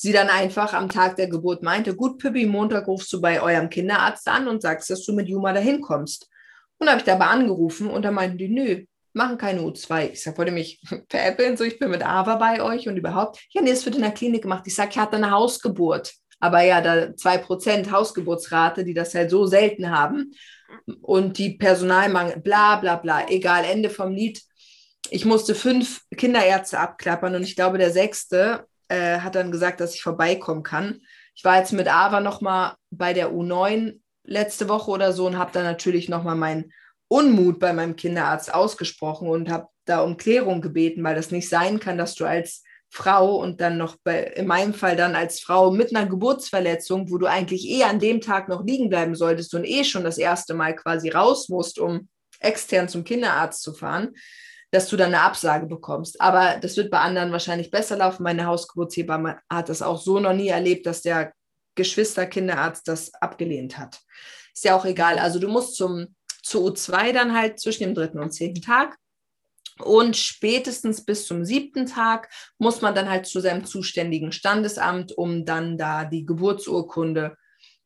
B: sie dann einfach am Tag der Geburt meinte, gut, Pippi, Montag rufst du bei eurem Kinderarzt an und sagst, dass du mit Juma dahin kommst. Und habe ich dabei angerufen und da meinten die, nö, machen keine U2. Ich sage, wollt ihr mich veräppeln? So, ich bin mit Ava bei euch und überhaupt. Ja, nee, es wird in der Klinik gemacht. Ich sage, ich hatte eine Hausgeburt. Aber ja, da 2% Hausgeburtsrate, die das halt so selten haben. Und die Personalmangel, bla bla bla, egal, Ende vom Lied. Ich musste fünf Kinderärzte abklappern und ich glaube, der sechste äh, hat dann gesagt, dass ich vorbeikommen kann. Ich war jetzt mit Ava nochmal bei der U9 letzte Woche oder so und habe dann natürlich nochmal meinen Unmut bei meinem Kinderarzt ausgesprochen und habe da um Klärung gebeten, weil das nicht sein kann, dass du als Frau und dann noch bei, in meinem Fall dann als Frau mit einer Geburtsverletzung, wo du eigentlich eh an dem Tag noch liegen bleiben solltest und eh schon das erste Mal quasi raus musst, um extern zum Kinderarzt zu fahren, dass du dann eine Absage bekommst. Aber das wird bei anderen wahrscheinlich besser laufen. Meine Hausgeburtshebamme hat das auch so noch nie erlebt, dass der Geschwisterkinderarzt das abgelehnt hat. Ist ja auch egal. Also du musst zum, zu U2 dann halt zwischen dem dritten und zehnten Tag und spätestens bis zum siebten Tag muss man dann halt zu seinem zuständigen Standesamt, um dann da die Geburtsurkunde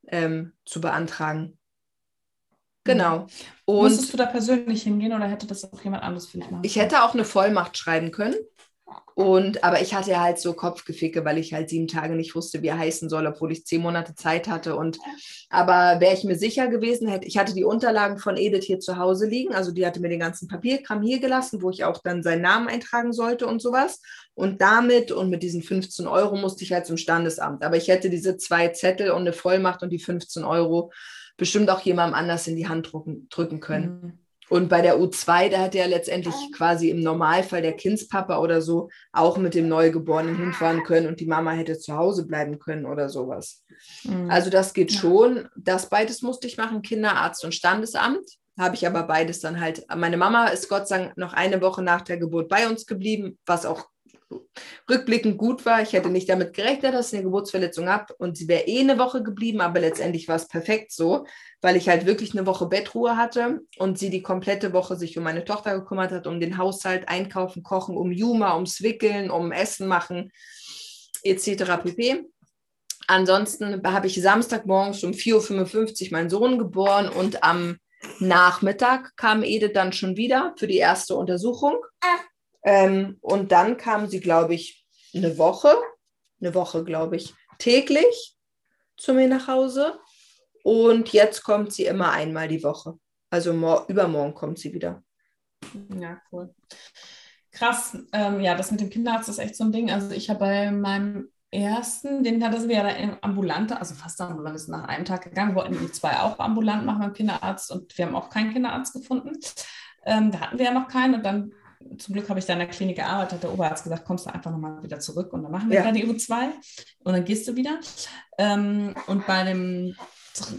B: ähm, zu beantragen. Genau.
A: Und Musstest du da persönlich hingehen oder hätte das auch jemand anderes für dich machen?
B: Ich hätte auch eine Vollmacht schreiben können. Und, aber ich hatte halt so Kopfgeficke, weil ich halt sieben Tage nicht wusste, wie er heißen soll, obwohl ich zehn Monate Zeit hatte. Und aber wäre ich mir sicher gewesen, hätte ich hatte die Unterlagen von Edith hier zu Hause liegen. Also die hatte mir den ganzen Papierkram hier gelassen, wo ich auch dann seinen Namen eintragen sollte und sowas. Und damit und mit diesen 15 Euro musste ich halt zum Standesamt. Aber ich hätte diese zwei Zettel und eine Vollmacht und die 15 Euro bestimmt auch jemandem anders in die Hand drücken, drücken können. Mhm. Und bei der U2, da hat ja letztendlich quasi im Normalfall der Kindspapa oder so auch mit dem Neugeborenen hinfahren können und die Mama hätte zu Hause bleiben können oder sowas. Mhm. Also das geht schon. Das beides musste ich machen, Kinderarzt und Standesamt. Habe ich aber beides dann halt. Meine Mama ist Gott sei Dank noch eine Woche nach der Geburt bei uns geblieben, was auch rückblickend gut war. Ich hätte nicht damit gerechnet, dass ich eine Geburtsverletzung habe und sie wäre eh eine Woche geblieben, aber letztendlich war es perfekt so, weil ich halt wirklich eine Woche Bettruhe hatte und sie die komplette Woche sich um meine Tochter gekümmert hat, um den Haushalt, Einkaufen, Kochen, um Juma, ums Wickeln, um Essen machen, etc. pp. Ansonsten habe ich Samstagmorgens um 4.55 Uhr meinen Sohn geboren und am Nachmittag kam Edith dann schon wieder für die erste Untersuchung. Ähm, und dann kam sie, glaube ich, eine Woche, eine Woche, glaube ich, täglich zu mir nach Hause. Und jetzt kommt sie immer einmal die Woche. Also übermorgen kommt sie wieder.
A: Ja, cool. Krass. Ähm, ja, das mit dem Kinderarzt ist echt so ein Ding. Also ich habe bei meinem ersten, den hatten wir ja im ambulant, also fast ambulant ist nach einem Tag gegangen, wollten die zwei auch ambulant machen beim Kinderarzt und wir haben auch keinen Kinderarzt gefunden. Ähm, da hatten wir ja noch keinen und dann zum Glück habe ich da in der Klinik gearbeitet, hat der Oberarzt gesagt, kommst du einfach nochmal wieder zurück und dann machen wir ja. wieder die U2 und dann gehst du wieder. Ähm, und bei dem,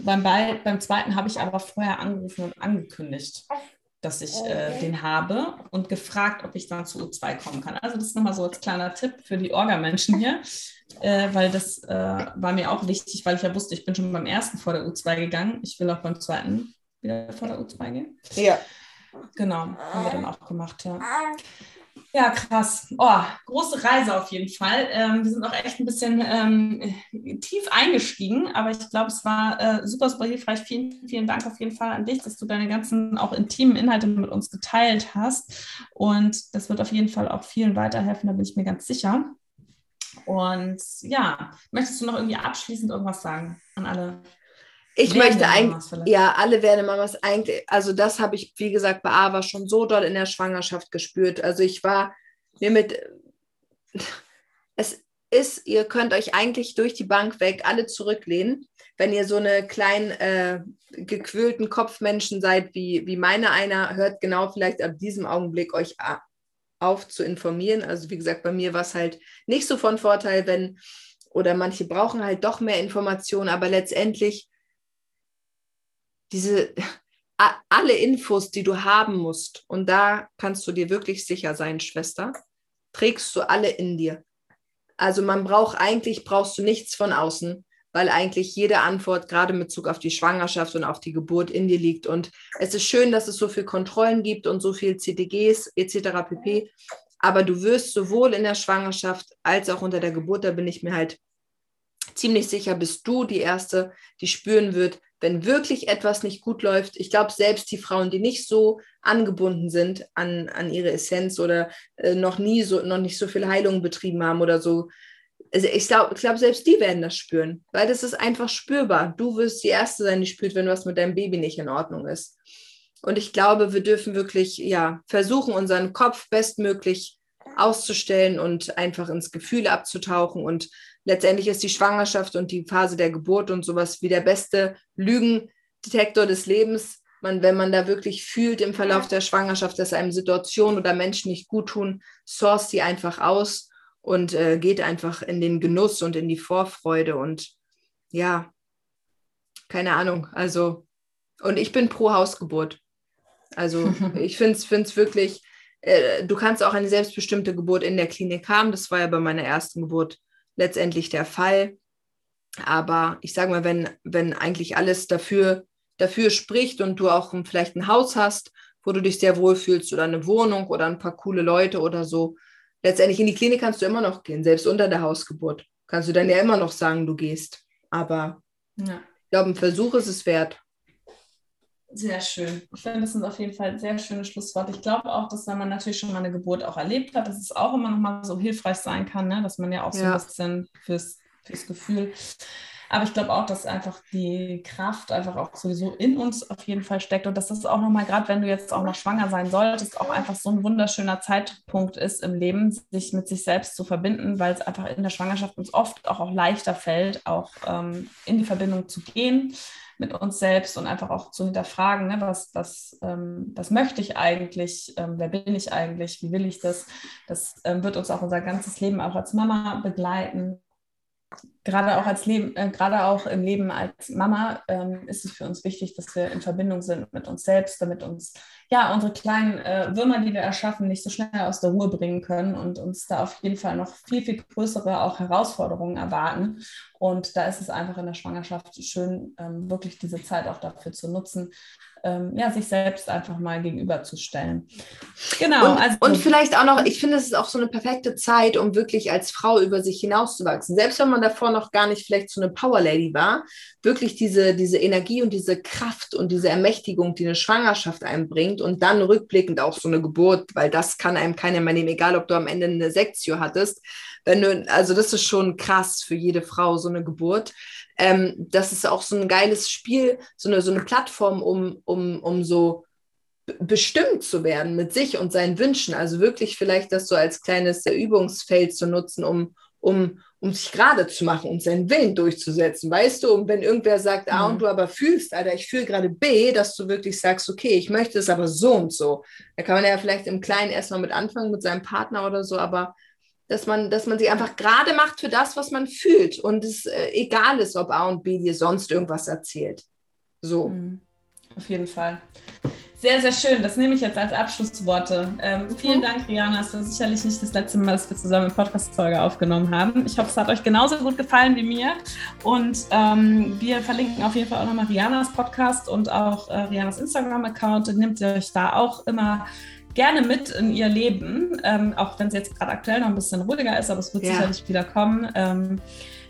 A: beim, beim zweiten habe ich aber vorher angerufen und angekündigt, dass ich äh, den habe und gefragt, ob ich dann zu U2 kommen kann. Also das ist nochmal so als kleiner Tipp für die Orga-Menschen hier, äh, weil das äh, war mir auch wichtig, weil ich ja wusste, ich bin schon beim ersten vor der U2 gegangen. Ich will auch beim zweiten wieder vor der U2 gehen.
B: Ja.
A: Genau, haben wir dann auch gemacht, ja. Ja, krass. Oh, große Reise auf jeden Fall. Ähm, wir sind auch echt ein bisschen ähm, tief eingestiegen, aber ich glaube, es war äh, super, super hilfreich. Vielen, vielen Dank auf jeden Fall an dich, dass du deine ganzen auch intimen Inhalte mit uns geteilt hast. Und das wird auf jeden Fall auch vielen weiterhelfen, da bin ich mir ganz sicher. Und ja, möchtest du noch irgendwie abschließend irgendwas sagen an alle?
B: Ich möchte eigentlich, ja, alle Werdemamas eigentlich, also das habe ich, wie gesagt, bei Ava schon so doll in der Schwangerschaft gespürt. Also ich war mir mit, es ist, ihr könnt euch eigentlich durch die Bank weg alle zurücklehnen. Wenn ihr so eine kleinen, äh, gequälten Kopfmenschen seid, wie, wie meine einer, hört genau vielleicht ab diesem Augenblick euch auf zu informieren. Also wie gesagt, bei mir war es halt nicht so von Vorteil, wenn, oder manche brauchen halt doch mehr Informationen, aber letztendlich diese alle Infos, die du haben musst, und da kannst du dir wirklich sicher sein, Schwester, trägst du alle in dir. Also man braucht eigentlich, brauchst du nichts von außen, weil eigentlich jede Antwort gerade mit Bezug auf die Schwangerschaft und auf die Geburt in dir liegt. Und es ist schön, dass es so viele Kontrollen gibt und so viel CTGs etc. pp. Aber du wirst sowohl in der Schwangerschaft als auch unter der Geburt, da bin ich mir halt ziemlich sicher, bist du die Erste, die spüren wird, wenn wirklich etwas nicht gut läuft, ich glaube, selbst die Frauen, die nicht so angebunden sind an, an ihre Essenz oder äh, noch nie so, noch nicht so viel Heilung betrieben haben oder so, also ich glaube, glaub, selbst die werden das spüren, weil das ist einfach spürbar. Du wirst die Erste sein, die spürt, wenn was mit deinem Baby nicht in Ordnung ist. Und ich glaube, wir dürfen wirklich, ja, versuchen, unseren Kopf bestmöglich auszustellen und einfach ins Gefühl abzutauchen und letztendlich ist die Schwangerschaft und die Phase der Geburt und sowas wie der beste Lügendetektor des Lebens. Man, wenn man da wirklich fühlt im Verlauf der Schwangerschaft, dass einem Situationen oder Menschen nicht gut tun, source sie einfach aus und äh, geht einfach in den Genuss und in die Vorfreude und ja, keine Ahnung. Also, und ich bin pro Hausgeburt. Also ich finde es wirklich, äh, du kannst auch eine selbstbestimmte Geburt in der Klinik haben. Das war ja bei meiner ersten Geburt letztendlich der Fall. Aber ich sage mal, wenn, wenn eigentlich alles dafür, dafür spricht und du auch vielleicht ein Haus hast, wo du dich sehr wohl fühlst oder eine Wohnung oder ein paar coole Leute oder so, letztendlich in die Klinik kannst du immer noch gehen, selbst unter der Hausgeburt. Kannst du dann ja immer noch sagen, du gehst. Aber ja. ich glaube, ein Versuch ist es wert.
A: Sehr schön. Ich finde, das sind auf jeden Fall sehr schöne Schlussworte. Ich glaube auch, dass wenn man natürlich schon mal eine Geburt auch erlebt hat, dass es auch immer noch mal so hilfreich sein kann, ne? dass man ja auch so ja. ein bisschen fürs, fürs Gefühl. Aber ich glaube auch, dass einfach die Kraft einfach auch sowieso in uns auf jeden Fall steckt und dass das auch nochmal, gerade wenn du jetzt auch noch schwanger sein solltest, auch einfach so ein wunderschöner Zeitpunkt ist im Leben, sich mit sich selbst zu verbinden, weil es einfach in der Schwangerschaft uns oft auch, auch leichter fällt, auch ähm, in die Verbindung zu gehen mit uns selbst und einfach auch zu hinterfragen, ne, was, was, ähm, was möchte ich eigentlich, ähm, wer bin ich eigentlich, wie will ich das. Das ähm, wird uns auch unser ganzes Leben auch als Mama begleiten gerade auch als Leben, äh, gerade auch im Leben als Mama ähm, ist es für uns wichtig, dass wir in Verbindung sind mit uns selbst, damit uns ja unsere kleinen äh, Würmer, die wir erschaffen, nicht so schnell aus der Ruhe bringen können und uns da auf jeden Fall noch viel, viel größere auch Herausforderungen erwarten. Und da ist es einfach in der Schwangerschaft schön, ähm, wirklich diese Zeit auch dafür zu nutzen, ähm, ja, sich selbst einfach mal gegenüberzustellen.
B: Genau. Und, also, und vielleicht auch noch, ich finde, es ist auch so eine perfekte Zeit, um wirklich als Frau über sich hinauszuwachsen. Selbst wenn man davor noch gar nicht vielleicht so eine Power Lady war, wirklich diese, diese Energie und diese Kraft und diese Ermächtigung, die eine Schwangerschaft einbringt und dann rückblickend auch so eine Geburt, weil das kann einem keiner mehr nehmen, egal ob du am Ende eine Sektio hattest. Wenn du, also das ist schon krass für jede Frau, so eine Geburt ähm, das ist auch so ein geiles Spiel, so eine, so eine Plattform, um, um, um so bestimmt zu werden mit sich und seinen Wünschen. Also wirklich vielleicht das so als kleines Übungsfeld zu nutzen, um, um, um sich gerade zu machen, um seinen Willen durchzusetzen. Weißt du, und wenn irgendwer sagt A mhm. und du aber fühlst, Alter, ich fühle gerade B, dass du wirklich sagst, okay, ich möchte es aber so und so. Da kann man ja vielleicht im Kleinen erstmal mit anfangen mit seinem Partner oder so, aber dass man, dass man sie einfach gerade macht für das, was man fühlt und es äh, egal ist, ob A und B dir sonst irgendwas erzählt. So. Mhm.
A: Auf jeden Fall. Sehr, sehr schön. Das nehme ich jetzt als Abschlussworte. Ähm, mhm. Vielen Dank, Rihanna. Es war sicherlich nicht das letzte Mal, dass wir zusammen eine Podcast-Folge aufgenommen haben. Ich hoffe, es hat euch genauso gut gefallen wie mir. Und ähm, wir verlinken auf jeden Fall auch nochmal Rihannas Podcast und auch äh, Rihannas Instagram-Account. Nehmt ihr euch da auch immer gerne mit in ihr Leben, ähm, auch wenn es jetzt gerade aktuell noch ein bisschen ruhiger ist, aber es wird ja. sicherlich wieder kommen. Ähm,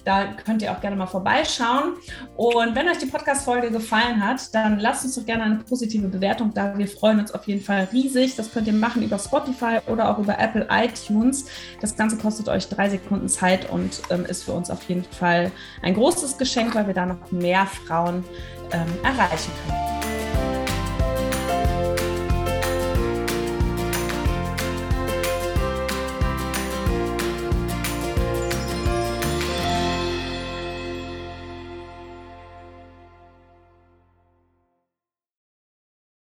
A: da könnt ihr auch gerne mal vorbeischauen. Und wenn euch die Podcast-Folge gefallen hat, dann lasst uns doch gerne eine positive Bewertung da. Wir freuen uns auf jeden Fall riesig. Das könnt ihr machen über Spotify oder auch über Apple iTunes. Das Ganze kostet euch drei Sekunden Zeit und ähm, ist für uns auf jeden Fall ein großes Geschenk, weil wir da noch mehr Frauen ähm, erreichen können.